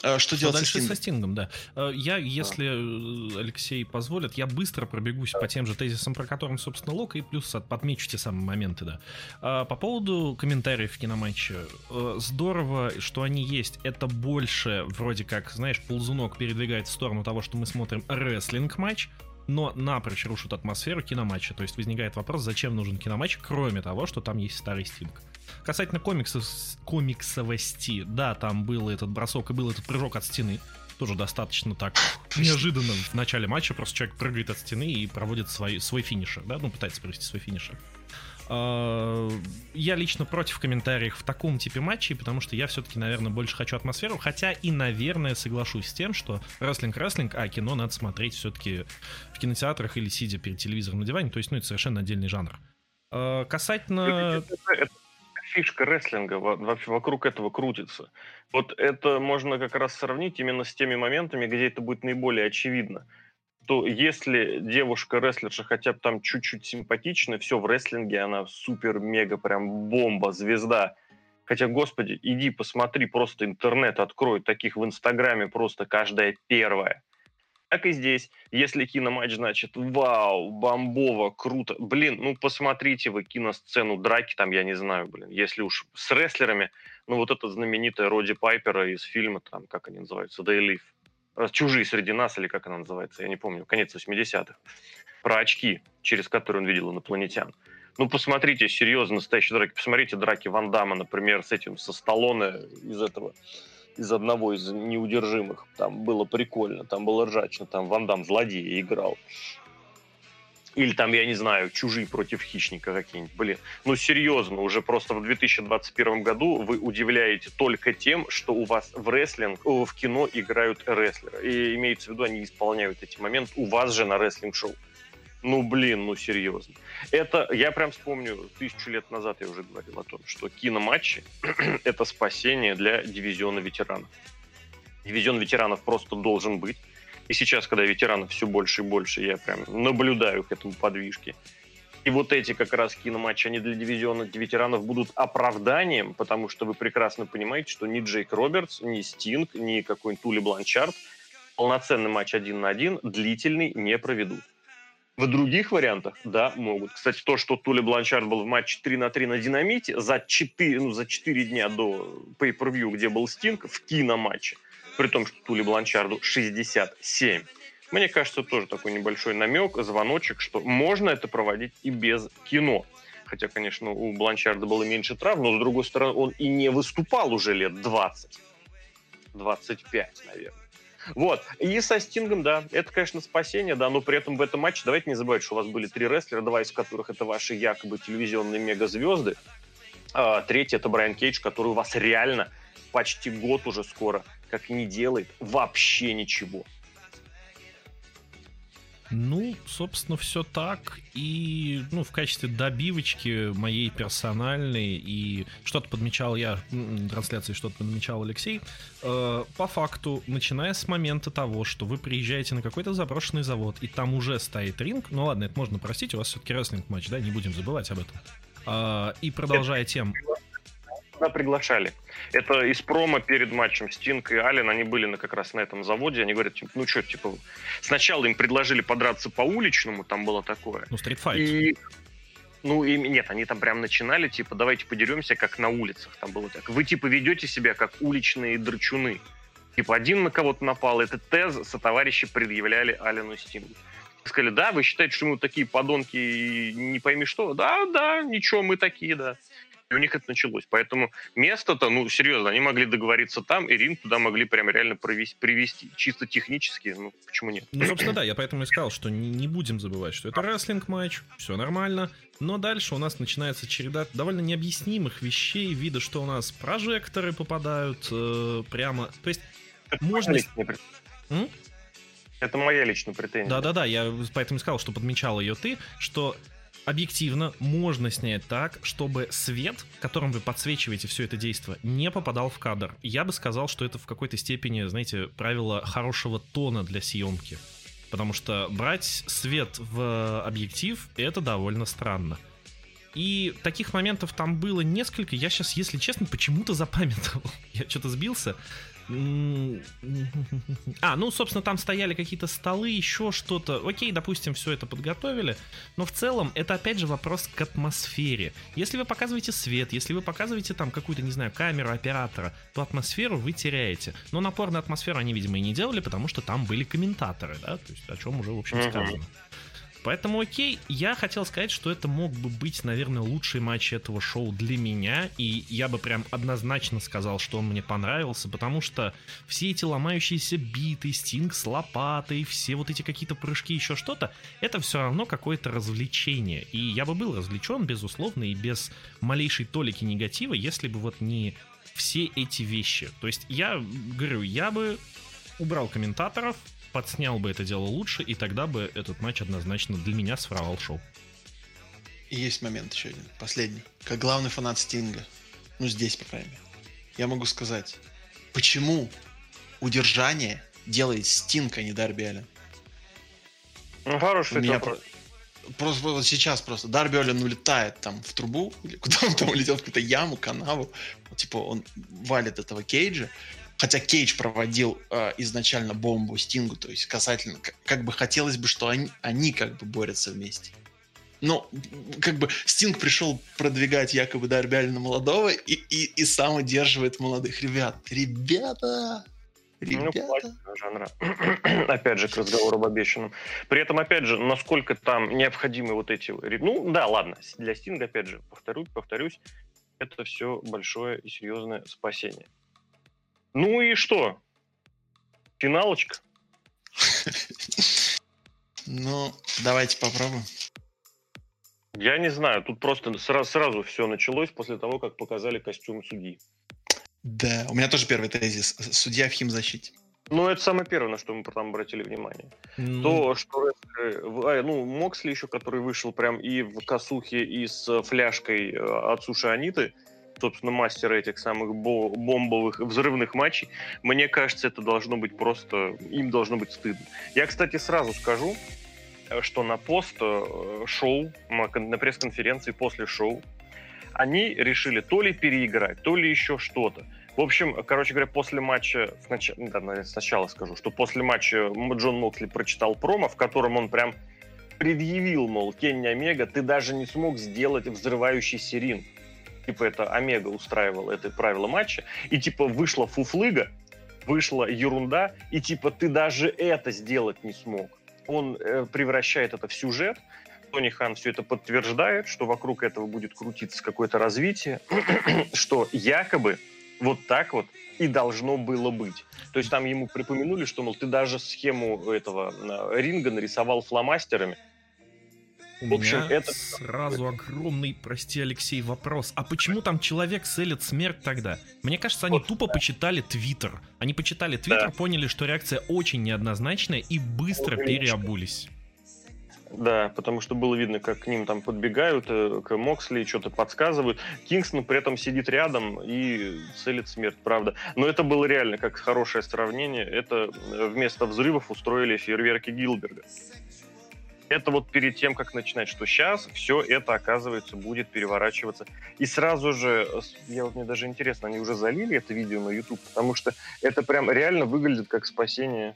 Что, что делать дальше со Стингом? со Стингом, да. Э, я, если а. Алексей позволит, я быстро пробегусь по тем же тезисам, про которым, собственно, Лок, и плюс подмечу те самые моменты, да. А, по поводу комментариев в киноматче. Э, здорово, что они есть. Это больше, вроде как, знаешь, ползунок передвигает в сторону того, что мы смотрим рестлинг-матч, но напрочь рушит атмосферу киноматча. То есть возникает вопрос, зачем нужен киноматч, кроме того, что там есть старый Стинг. Касательно комиксов, комиксовости, да, там был этот бросок и был этот прыжок от стены. Тоже достаточно так неожиданно в начале матча. Просто человек прыгает от стены и проводит свой, свой финишер, да, ну, пытается провести свой финишер. А, я лично против комментариев в таком типе матчей, потому что я все-таки, наверное, больше хочу атмосферу, хотя и, наверное, соглашусь с тем, что рестлинг-рестлинг, а кино надо смотреть все-таки в кинотеатрах или сидя перед телевизором на диване, то есть, ну, это совершенно отдельный жанр. А, касательно... Фишка рестлинга вообще вокруг этого крутится. Вот это можно как раз сравнить именно с теми моментами, где это будет наиболее очевидно. То если девушка-рестлерша хотя бы там чуть-чуть симпатичная, все, в рестлинге она супер-мега прям бомба, звезда. Хотя, господи, иди посмотри, просто интернет открой, таких в Инстаграме просто каждая первая. Так и здесь. Если киноматч, значит, вау, бомбово, круто. Блин, ну посмотрите вы киносцену драки, там, я не знаю, блин, если уж с рестлерами, ну вот эта знаменитая Роди Пайпера из фильма, там, как они называются, They Live. «Чужие среди нас», или как она называется, я не помню, конец 80-х. Про очки, через которые он видел инопланетян. Ну, посмотрите, серьезно, настоящие драки. Посмотрите драки Ван Дамма, например, с этим, со Сталлоне из этого из одного из неудержимых. Там было прикольно, там было ржачно, там Ван Дам злодея играл. Или там, я не знаю, чужие против хищника какие-нибудь. Блин, ну серьезно, уже просто в 2021 году вы удивляете только тем, что у вас в рестлинг, в кино играют рестлеры. И имеется в виду, они исполняют эти моменты у вас же на рестлинг-шоу. Ну, блин, ну серьезно. Это, я прям вспомню, тысячу лет назад я уже говорил о том, что киноматчи — это спасение для дивизиона ветеранов. Дивизион ветеранов просто должен быть. И сейчас, когда ветеранов все больше и больше, я прям наблюдаю к этому подвижке. И вот эти как раз киноматчи, они для дивизиона ветеранов будут оправданием, потому что вы прекрасно понимаете, что ни Джейк Робертс, ни Стинг, ни какой-нибудь Тули Бланчард полноценный матч один на один длительный не проведут. В других вариантах, да, могут. Кстати, то, что Тули Бланчард был в матче 3 на 3 на Динамите за 4, ну, за 4 дня до pay-per-view, где был Стинг, в киноматче, при том, что Тули Бланчарду 67. Мне кажется, тоже такой небольшой намек, звоночек, что можно это проводить и без кино. Хотя, конечно, у Бланчарда было меньше травм, но, с другой стороны, он и не выступал уже лет 20. 25, наверное. Вот. И со Стингом, да, это, конечно, спасение, да, но при этом в этом матче давайте не забывать, что у вас были три рестлера, два из которых это ваши якобы телевизионные мегазвезды. А, третий это Брайан Кейдж, который у вас реально почти год уже скоро как не делает вообще ничего. Ну, собственно, все так. И, ну, в качестве добивочки моей персональной, и что-то подмечал я, трансляции что-то подмечал Алексей, э, по факту, начиная с момента того, что вы приезжаете на какой-то заброшенный завод, и там уже стоит ринг, ну ладно, это можно простить, у вас все-таки рестлинг-матч, да, не будем забывать об этом. Э, и продолжая тем туда приглашали. Это из промо перед матчем Стинг и Ален, они были на, как раз на этом заводе, они говорят, типа, ну что, типа, сначала им предложили подраться по уличному, там было такое. Ну, стритфайт. И ну, и, нет, они там прям начинали, типа, давайте подеремся, как на улицах. Там было так. Вы, типа, ведете себя, как уличные драчуны. Типа, один на кого-то напал. Этот тез сотоварищи предъявляли Алену Стингу. Сказали, да, вы считаете, что мы такие подонки и не пойми что? Да, да, ничего, мы такие, да. И у них это началось. Поэтому место-то, ну, серьезно, они могли договориться там, и ринг туда могли прям реально провести, привести. Чисто технически, ну, почему нет? Ну, собственно, да, я поэтому и сказал, что не, не будем забывать, что это рестлинг-матч, все нормально. Но дальше у нас начинается череда довольно необъяснимых вещей, вида, что у нас прожекторы попадают э, прямо... То есть это можно... Это моя личная претензия. Да-да-да, я поэтому сказал, что подмечал ее ты, что объективно можно снять так, чтобы свет, которым вы подсвечиваете все это действие, не попадал в кадр. Я бы сказал, что это в какой-то степени, знаете, правило хорошего тона для съемки. Потому что брать свет в объектив это довольно странно. И таких моментов там было несколько. Я сейчас, если честно, почему-то запамятовал. Я что-то сбился. А, ну, собственно, там стояли какие-то столы, еще что-то. Окей, допустим, все это подготовили. Но в целом это опять же вопрос к атмосфере. Если вы показываете свет, если вы показываете там какую-то, не знаю, камеру оператора, то атмосферу вы теряете. Но напор на атмосферу они, видимо, и не делали, потому что там были комментаторы, да, то есть о чем уже, в общем, сказано. Поэтому окей, я хотел сказать, что это мог бы быть, наверное, лучший матч этого шоу для меня, и я бы прям однозначно сказал, что он мне понравился, потому что все эти ломающиеся биты, стинг с лопатой, все вот эти какие-то прыжки, еще что-то, это все равно какое-то развлечение. И я бы был развлечен, безусловно, и без малейшей толики негатива, если бы вот не все эти вещи. То есть я говорю, я бы убрал комментаторов, подснял бы это дело лучше, и тогда бы этот матч однозначно для меня сфровал шоу. И есть момент еще один, последний. Как главный фанат Стинга, ну здесь, по крайней мере, я могу сказать, почему удержание делает Стинг, а не Дарби Аллен? Ну, хороший У меня про... Просто вот сейчас просто Дарби Аллен улетает там в трубу, или куда он там улетел, в какую-то яму, канаву. Типа он валит этого Кейджа, Хотя Кейдж проводил э, изначально бомбу Стингу, то есть касательно, как, как бы хотелось бы, что они, они как бы борются вместе. Но как бы Стинг пришел продвигать якобы Дарби молодого и, и, и сам удерживает молодых ребят. Ребята! Ребята. Ну, жанра. опять же, к разговору об обещанном. При этом, опять же, насколько там необходимы вот эти... Ну, да, ладно, для Стинга, опять же, повторюсь, повторюсь, это все большое и серьезное спасение. Ну и что? Финалочка. Ну, давайте попробуем. Я не знаю, тут просто сразу, сразу все началось после того, как показали костюм судьи. Да, у меня тоже первый тезис. Судья в химзащите. Ну, это самое первое, на что мы там обратили внимание. Mm. То, что а, ну, Моксли еще, который вышел прям и в косухе, и с фляжкой э, от Суши Аниты, собственно, мастера этих самых бомбовых взрывных матчей, мне кажется, это должно быть просто... Им должно быть стыдно. Я, кстати, сразу скажу, что на пост-шоу, э, на пресс-конференции после шоу, они решили то ли переиграть, то ли еще что-то. В общем, короче говоря, после матча, сначала, да, сначала скажу, что после матча Джон Моксли прочитал промо, в котором он прям предъявил, мол, Кенни Омега, ты даже не смог сделать взрывающийся ринг типа это Омега устраивала это правило матча, и типа вышла фуфлыга, вышла ерунда, и типа ты даже это сделать не смог. Он э, превращает это в сюжет, Тони Хан все это подтверждает, что вокруг этого будет крутиться какое-то развитие, что якобы вот так вот и должно было быть. То есть там ему припомянули, что, мол, ты даже схему этого э, ринга нарисовал фломастерами, у в общем, меня это... сразу огромный, прости, Алексей, вопрос. А почему там человек селит смерть тогда? Мне кажется, они вот, тупо да. почитали Твиттер. Они почитали Твиттер, да. поняли, что реакция очень неоднозначная и быстро очень переобулись. Да, потому что было видно, как к ним там подбегают, э, к Моксли что-то подсказывают. Кингстон при этом сидит рядом и целит смерть, правда. Но это было реально как хорошее сравнение. Это э, вместо взрывов устроили фейерверки Гилберга это вот перед тем, как начинать, что сейчас все это, оказывается, будет переворачиваться. И сразу же, я вот мне даже интересно, они уже залили это видео на YouTube, потому что это прям реально выглядит как спасение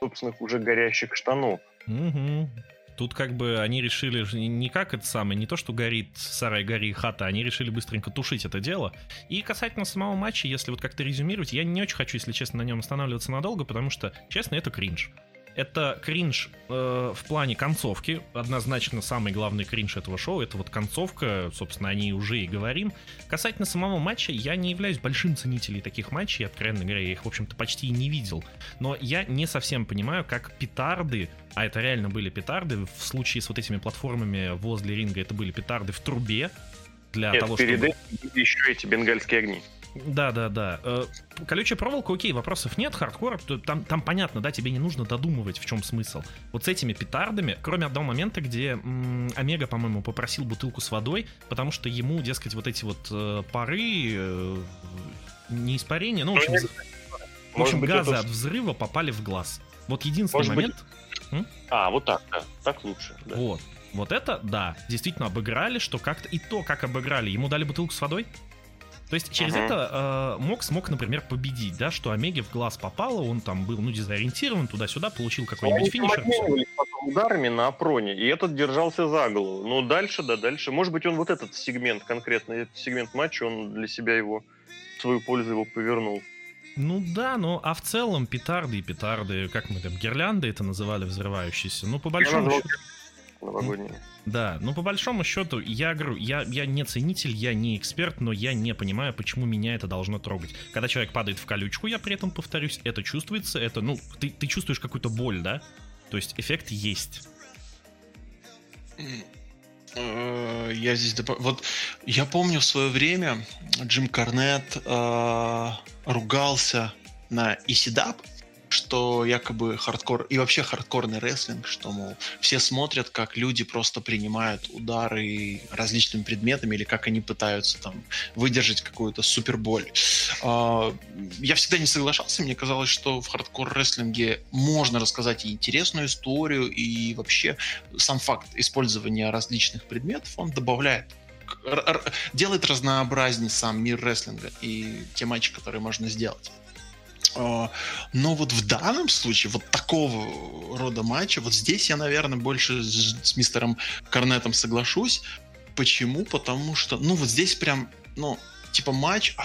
собственных уже горящих штанов. Угу. Тут как бы они решили не как это самое, не то, что горит сарай, гори хата, они решили быстренько тушить это дело. И касательно самого матча, если вот как-то резюмировать, я не очень хочу, если честно, на нем останавливаться надолго, потому что, честно, это кринж. Это кринж э, в плане концовки. Однозначно самый главный кринж этого шоу это вот концовка, собственно, о ней уже и говорим. Касательно самого матча, я не являюсь большим ценителем таких матчей, откровенно говоря, я их, в общем-то, почти и не видел. Но я не совсем понимаю, как петарды, а это реально были петарды, в случае с вот этими платформами возле ринга это были петарды в трубе, для Нет, того, перед чтобы... этим еще эти бенгальские огни. Да, да, да. Колючая проволока, окей, вопросов нет. Хардкор, там, там понятно, да, тебе не нужно додумывать, в чем смысл. Вот с этими петардами, кроме одного момента, где м- Омега, по-моему, попросил бутылку с водой, потому что ему, дескать, вот эти вот э, пары, э, не испарения, ну, в общем, в общем газы это... от взрыва попали в глаз. Вот единственный Может момент... Быть... А, вот так, да. Так лучше. Да. Вот. Вот это, да, действительно обыграли, что как-то и то, как обыграли. Ему дали бутылку с водой, то есть через uh-huh. это э, Мок смог, например, победить, да, что Омеге в глаз попало, он там был, ну, дезориентирован туда-сюда, получил какой-нибудь финишер. ударами на Апроне, и этот держался за голову. Но дальше, да, дальше. Может быть, он вот этот сегмент, конкретно этот сегмент матча, он для себя его, в свою пользу его повернул. Ну да, но а в целом петарды и петарды, как мы там, гирлянды это называли взрывающиеся, ну по большому счету новогодние. Да, ну по большому счету, я говорю, я, я не ценитель, я не эксперт, но я не понимаю, почему меня это должно трогать. Когда человек падает в колючку, я при этом повторюсь, это чувствуется, это, ну, ты, ты чувствуешь какую-то боль, да? То есть эффект есть. Э, я здесь доп... Вот я помню в свое время Джим Корнетт э, ругался на Исидап что якобы хардкор и вообще хардкорный рестлинг, что, мол, все смотрят, как люди просто принимают удары различными предметами или как они пытаются там выдержать какую-то суперболь. А, я всегда не соглашался, мне казалось, что в хардкор-рестлинге можно рассказать и интересную историю, и вообще сам факт использования различных предметов, он добавляет делает разнообразнее сам мир рестлинга и те матчи, которые можно сделать. А, но вот в данном случае, вот такого рода матча, вот здесь я, наверное, больше с мистером Корнетом соглашусь. Почему? Потому что, ну, вот здесь прям, ну, типа матч, а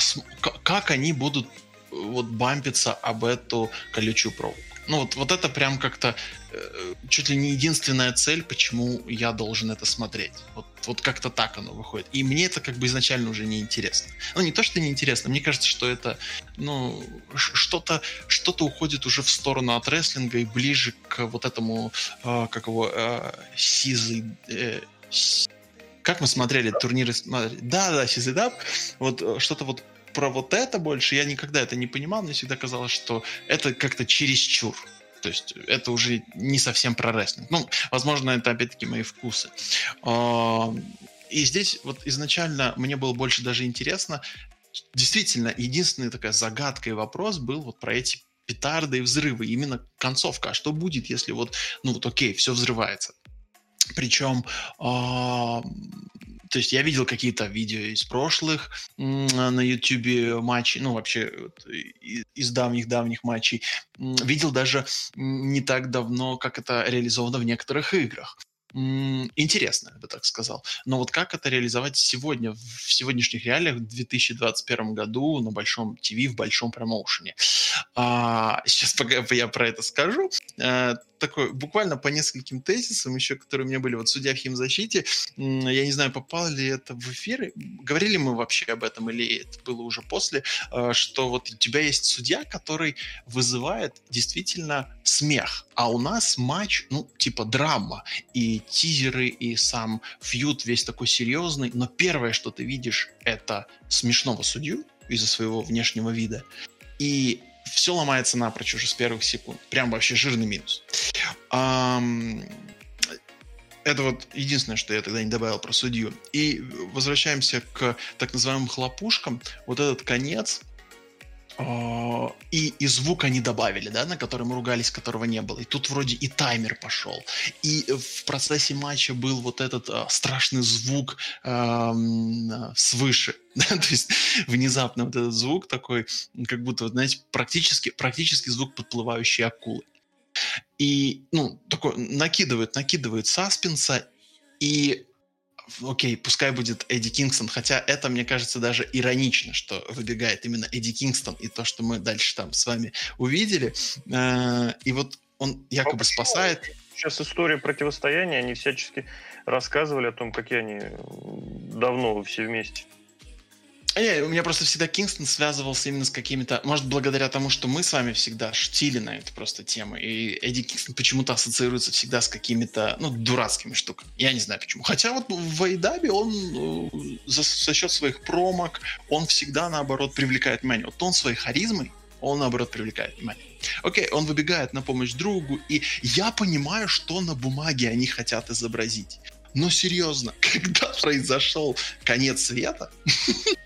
как они будут э, вот бампиться об эту колючую проволоку. Ну, вот, вот это прям как-то э, чуть ли не единственная цель, почему я должен это смотреть. Вот, вот как-то так оно выходит. И мне это как бы изначально уже не интересно. Ну, не то, что не интересно, мне кажется, что это, ну, что-то что уходит уже в сторону от рестлинга и ближе к вот этому, э, как его, э, сизый... Э, как мы смотрели турниры? Да, да, Сизый Даб. Вот э, что-то вот про вот это больше, я никогда это не понимал, мне всегда казалось, что это как-то чересчур. То есть это уже не совсем про рестлинг. Ну, возможно, это опять-таки мои вкусы. А, и здесь вот изначально мне было больше даже интересно, действительно, единственная такая загадка и вопрос был вот про эти петарды и взрывы, именно концовка. А что будет, если вот, ну вот окей, все взрывается? Причем э, то есть я видел какие-то видео из прошлых на YouTube матчей, ну вообще из давних-давних матчей. Видел даже не так давно, как это реализовано в некоторых играх интересно, я бы так сказал. Но вот как это реализовать сегодня, в сегодняшних реалиях, в 2021 году на большом ТВ, в большом промоушене? А, сейчас пока я про это скажу. А, такой, буквально по нескольким тезисам еще, которые у меня были вот судья в химзащите. Я не знаю, попало ли это в эфир. Говорили мы вообще об этом или это было уже после, а, что вот у тебя есть судья, который вызывает действительно смех. А у нас матч, ну, типа драма. И тизеры, и сам фьют весь такой серьезный. Но первое, что ты видишь, это смешного судью из-за своего внешнего вида. И все ломается напрочь уже с первых секунд. Прям вообще жирный минус. Это вот единственное, что я тогда не добавил про судью. И возвращаемся к так называемым хлопушкам. Вот этот конец, а, и, и звук они добавили, да, на который мы ругались, которого не было. И тут вроде и таймер пошел. И в процессе матча был вот этот а, страшный звук а, свыше. Да? То есть внезапно вот этот звук такой, как будто, вот, знаете, практически, практически звук подплывающей акулы. И, ну, такой накидывает, накидывает саспенса, и окей, пускай будет Эдди Кингстон, хотя это, мне кажется, даже иронично, что выбегает именно Эдди Кингстон и то, что мы дальше там с вами увидели. Э, и вот он якобы а спасает. Сейчас история противостояния, они всячески рассказывали о том, какие они давно все вместе. А не, у меня просто всегда Кингстон связывался именно с какими-то... Может, благодаря тому, что мы с вами всегда шутили на эту просто тему. И Эдди Кингстон почему-то ассоциируется всегда с какими-то, ну, дурацкими штуками. Я не знаю почему. Хотя вот в Айдабе он э, за, за счет своих промок, он всегда, наоборот, привлекает внимание. Вот он своей харизмой, он, наоборот, привлекает внимание. Окей, он выбегает на помощь другу, и я понимаю, что на бумаге они хотят изобразить. Но серьезно, когда произошел конец света,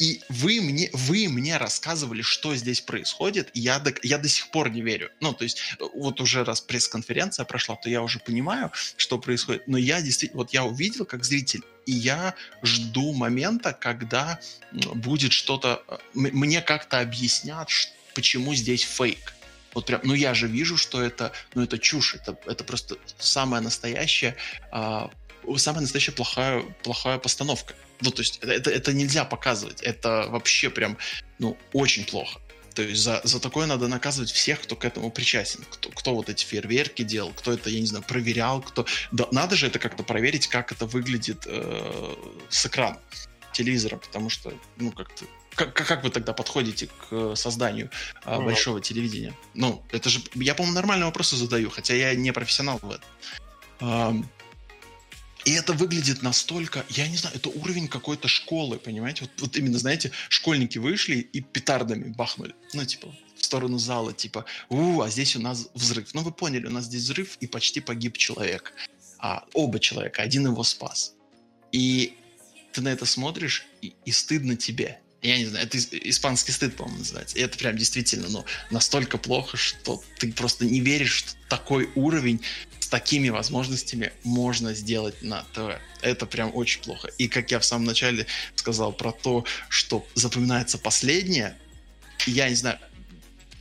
и вы мне, вы мне рассказывали, что здесь происходит, и я до, я до сих пор не верю. Ну, то есть, вот уже раз пресс-конференция прошла, то я уже понимаю, что происходит. Но я действительно, вот я увидел как зритель, и я жду момента, когда будет что-то, э, мне как-то объяснят, почему здесь фейк. Вот прям, ну я же вижу, что это, ну это чушь, это, это просто самая настоящая, а, самая настоящая плохая, плохая постановка. Ну, то есть это, это, это нельзя показывать. Это вообще прям, ну, очень плохо. То есть за, за такое надо наказывать всех, кто к этому причастен. Кто, кто вот эти фейерверки делал, кто это, я не знаю, проверял, кто... Да, надо же это как-то проверить, как это выглядит э, с экрана телевизора, потому что, ну, как-то... Как, как вы тогда подходите к созданию э, mm большого телевидения? Ну, это же... Я, по-моему, нормальные вопросы задаю, хотя я не профессионал в этом. И это выглядит настолько, я не знаю, это уровень какой-то школы, понимаете? Вот, вот именно, знаете, школьники вышли и петардами бахнули. Ну, типа, в сторону зала, типа, у, а здесь у нас взрыв. Ну, вы поняли, у нас здесь взрыв, и почти погиб человек. А, оба человека, один его спас. И ты на это смотришь, и, и стыдно тебе. Я не знаю, это испанский стыд, по-моему, называется. И это прям действительно, ну, настолько плохо, что ты просто не веришь, что такой уровень такими возможностями можно сделать на ТВ. Это прям очень плохо. И как я в самом начале сказал про то, что запоминается последнее, я не знаю,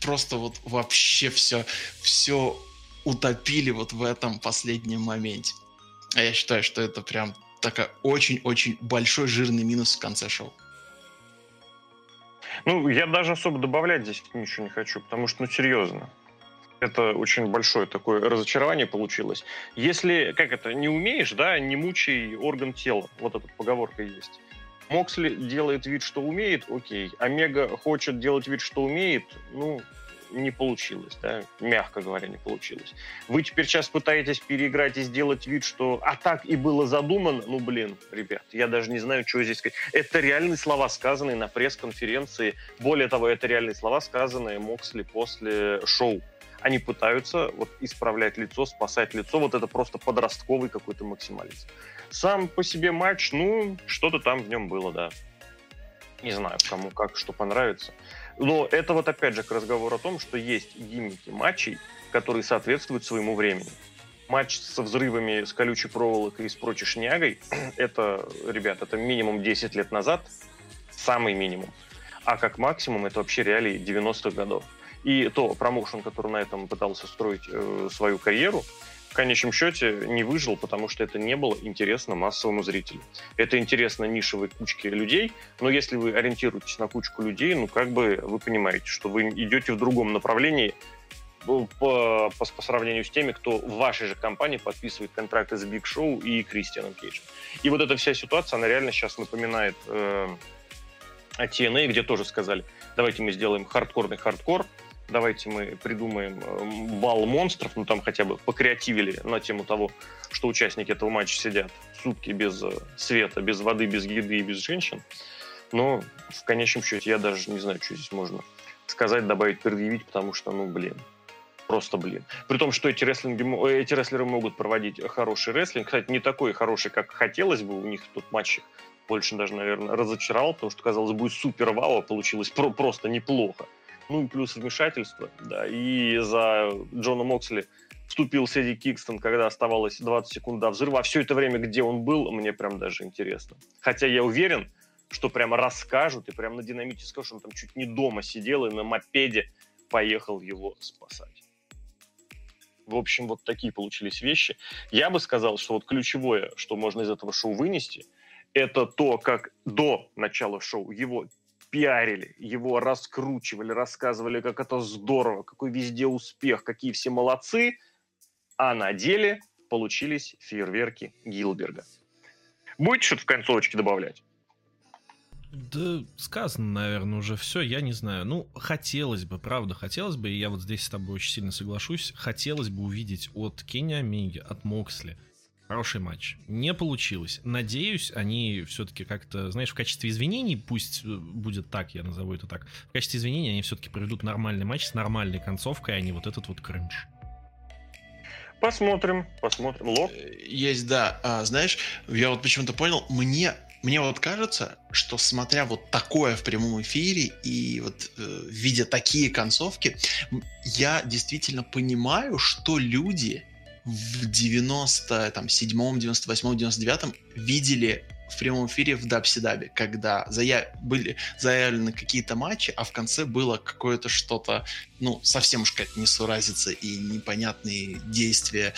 просто вот вообще все, все утопили вот в этом последнем моменте. А я считаю, что это прям такой очень-очень большой жирный минус в конце шоу. Ну, я даже особо добавлять здесь ничего не хочу, потому что, ну, серьезно это очень большое такое разочарование получилось. Если, как это, не умеешь, да, не мучай орган тела. Вот эта поговорка есть. Моксли делает вид, что умеет, окей. Омега хочет делать вид, что умеет, ну, не получилось, да, мягко говоря, не получилось. Вы теперь сейчас пытаетесь переиграть и сделать вид, что а так и было задумано, ну, блин, ребят, я даже не знаю, что здесь сказать. Это реальные слова, сказанные на пресс-конференции. Более того, это реальные слова, сказанные Моксли после шоу они пытаются вот исправлять лицо, спасать лицо. Вот это просто подростковый какой-то максимализм. Сам по себе матч, ну, что-то там в нем было, да. Не знаю, кому как, что понравится. Но это вот опять же к разговору о том, что есть гиммики матчей, которые соответствуют своему времени. Матч со взрывами, с колючей проволокой и с прочей шнягой, это, ребят, это минимум 10 лет назад, самый минимум. А как максимум это вообще реалии 90-х годов. И то промоушен, который на этом пытался строить э, свою карьеру, в конечном счете не выжил, потому что это не было интересно массовому зрителю. Это интересно нишевой кучке людей, но если вы ориентируетесь на кучку людей, ну как бы вы понимаете, что вы идете в другом направлении по, по, по сравнению с теми, кто в вашей же компании подписывает контракты с Big Show и Кристианом Кейджем. И вот эта вся ситуация, она реально сейчас напоминает э, TNA, где тоже сказали, давайте мы сделаем хардкорный хардкор, давайте мы придумаем э, бал монстров, ну там хотя бы покреативили на тему того, что участники этого матча сидят сутки без э, света, без воды, без еды и без женщин. Но в конечном счете я даже не знаю, что здесь можно сказать, добавить, предъявить, потому что, ну, блин, просто блин. При том, что эти, рестлинги, э, эти рестлеры могут проводить хороший рестлинг. Кстати, не такой хороший, как хотелось бы. У них тут матчи больше даже, наверное, разочаровал, потому что, казалось, будет супер вау, а получилось про- просто неплохо. Ну и плюс вмешательство, да. И за Джона Моксли вступил Седи Кикстон, когда оставалось 20 секунд до взрыва. А все это время, где он был, мне прям даже интересно. Хотя я уверен, что прямо расскажут и прям на динамите скажут, что он там чуть не дома сидел и на мопеде поехал его спасать. В общем, вот такие получились вещи. Я бы сказал, что вот ключевое, что можно из этого шоу вынести, это то, как до начала шоу его пиарили, его раскручивали, рассказывали, как это здорово, какой везде успех, какие все молодцы, а на деле получились фейерверки Гилберга. Будете что-то в концовочке добавлять? Да, сказано, наверное, уже все, я не знаю. Ну, хотелось бы, правда, хотелось бы, и я вот здесь с тобой очень сильно соглашусь, хотелось бы увидеть от Кенни Омеги, от Моксли хороший матч. Не получилось. Надеюсь, они все-таки как-то, знаешь, в качестве извинений, пусть э, будет так, я назову это так, в качестве извинений они все-таки проведут нормальный матч с нормальной концовкой, а не вот этот вот кринж. Посмотрим, посмотрим. Лок? Есть, да. А, знаешь, я вот почему-то понял, мне мне вот кажется, что смотря вот такое в прямом эфире и вот э, видя такие концовки, я действительно понимаю, что люди в 97-м, 98-м, 99-м видели в прямом эфире в Дабсидабе, когда зая... были заявлены какие-то матчи, а в конце было какое-то что-то, ну, совсем уж как несуразица и непонятные действия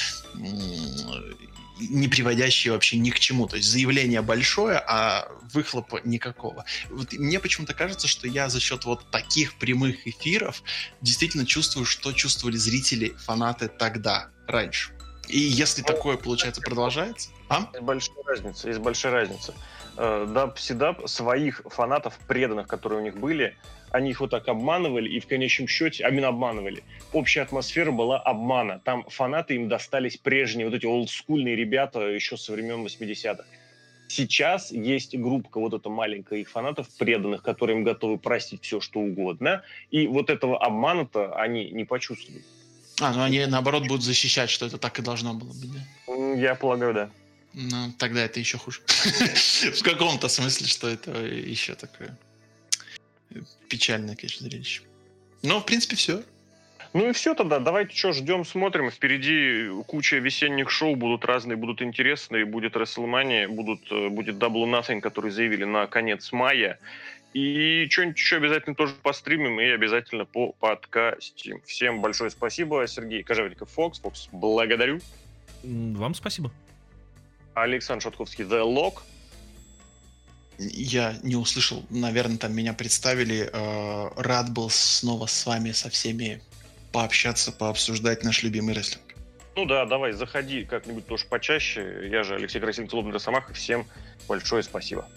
не приводящие вообще ни к чему. То есть заявление большое, а выхлопа никакого. Вот мне почему-то кажется, что я за счет вот таких прямых эфиров действительно чувствую, что чувствовали зрители, фанаты тогда, раньше. И если такое, получается, продолжается... А? Есть большая разница, есть большая разница. Э, Даб Сидаб своих фанатов, преданных, которые у них были, они их вот так обманывали, и в конечном счете, именно обманывали. Общая атмосфера была обмана. Там фанаты им достались прежние, вот эти олдскульные ребята еще со времен 80-х. Сейчас есть группа вот эта маленькая их фанатов, преданных, которые им готовы простить все, что угодно. И вот этого обмана-то они не почувствуют. А, ну они наоборот будут защищать, что это так и должно было быть, да? Я полагаю, да. Ну, тогда это еще хуже. В каком-то смысле, что это еще такое печальное, конечно, зрелище. Но, в принципе, все. Ну и все тогда. Давайте что, ждем, смотрим. Впереди куча весенних шоу будут разные, будут интересные. Будет WrestleMania, будут, э, будет Double Nothing, который заявили на конец мая. И что-нибудь еще обязательно тоже постримим и обязательно по подкастим. Всем большое спасибо. Сергей Кожевников, Фокс. Фокс, благодарю. Вам спасибо. Александр Шатковский, The Lock. Я не услышал, наверное, там меня представили. Э, рад был снова с вами, со всеми пообщаться, пообсуждать наш любимый рестлинг. Ну да, давай, заходи как-нибудь тоже почаще. Я же Алексей Красильников, Лобный Росомах. Всем большое спасибо.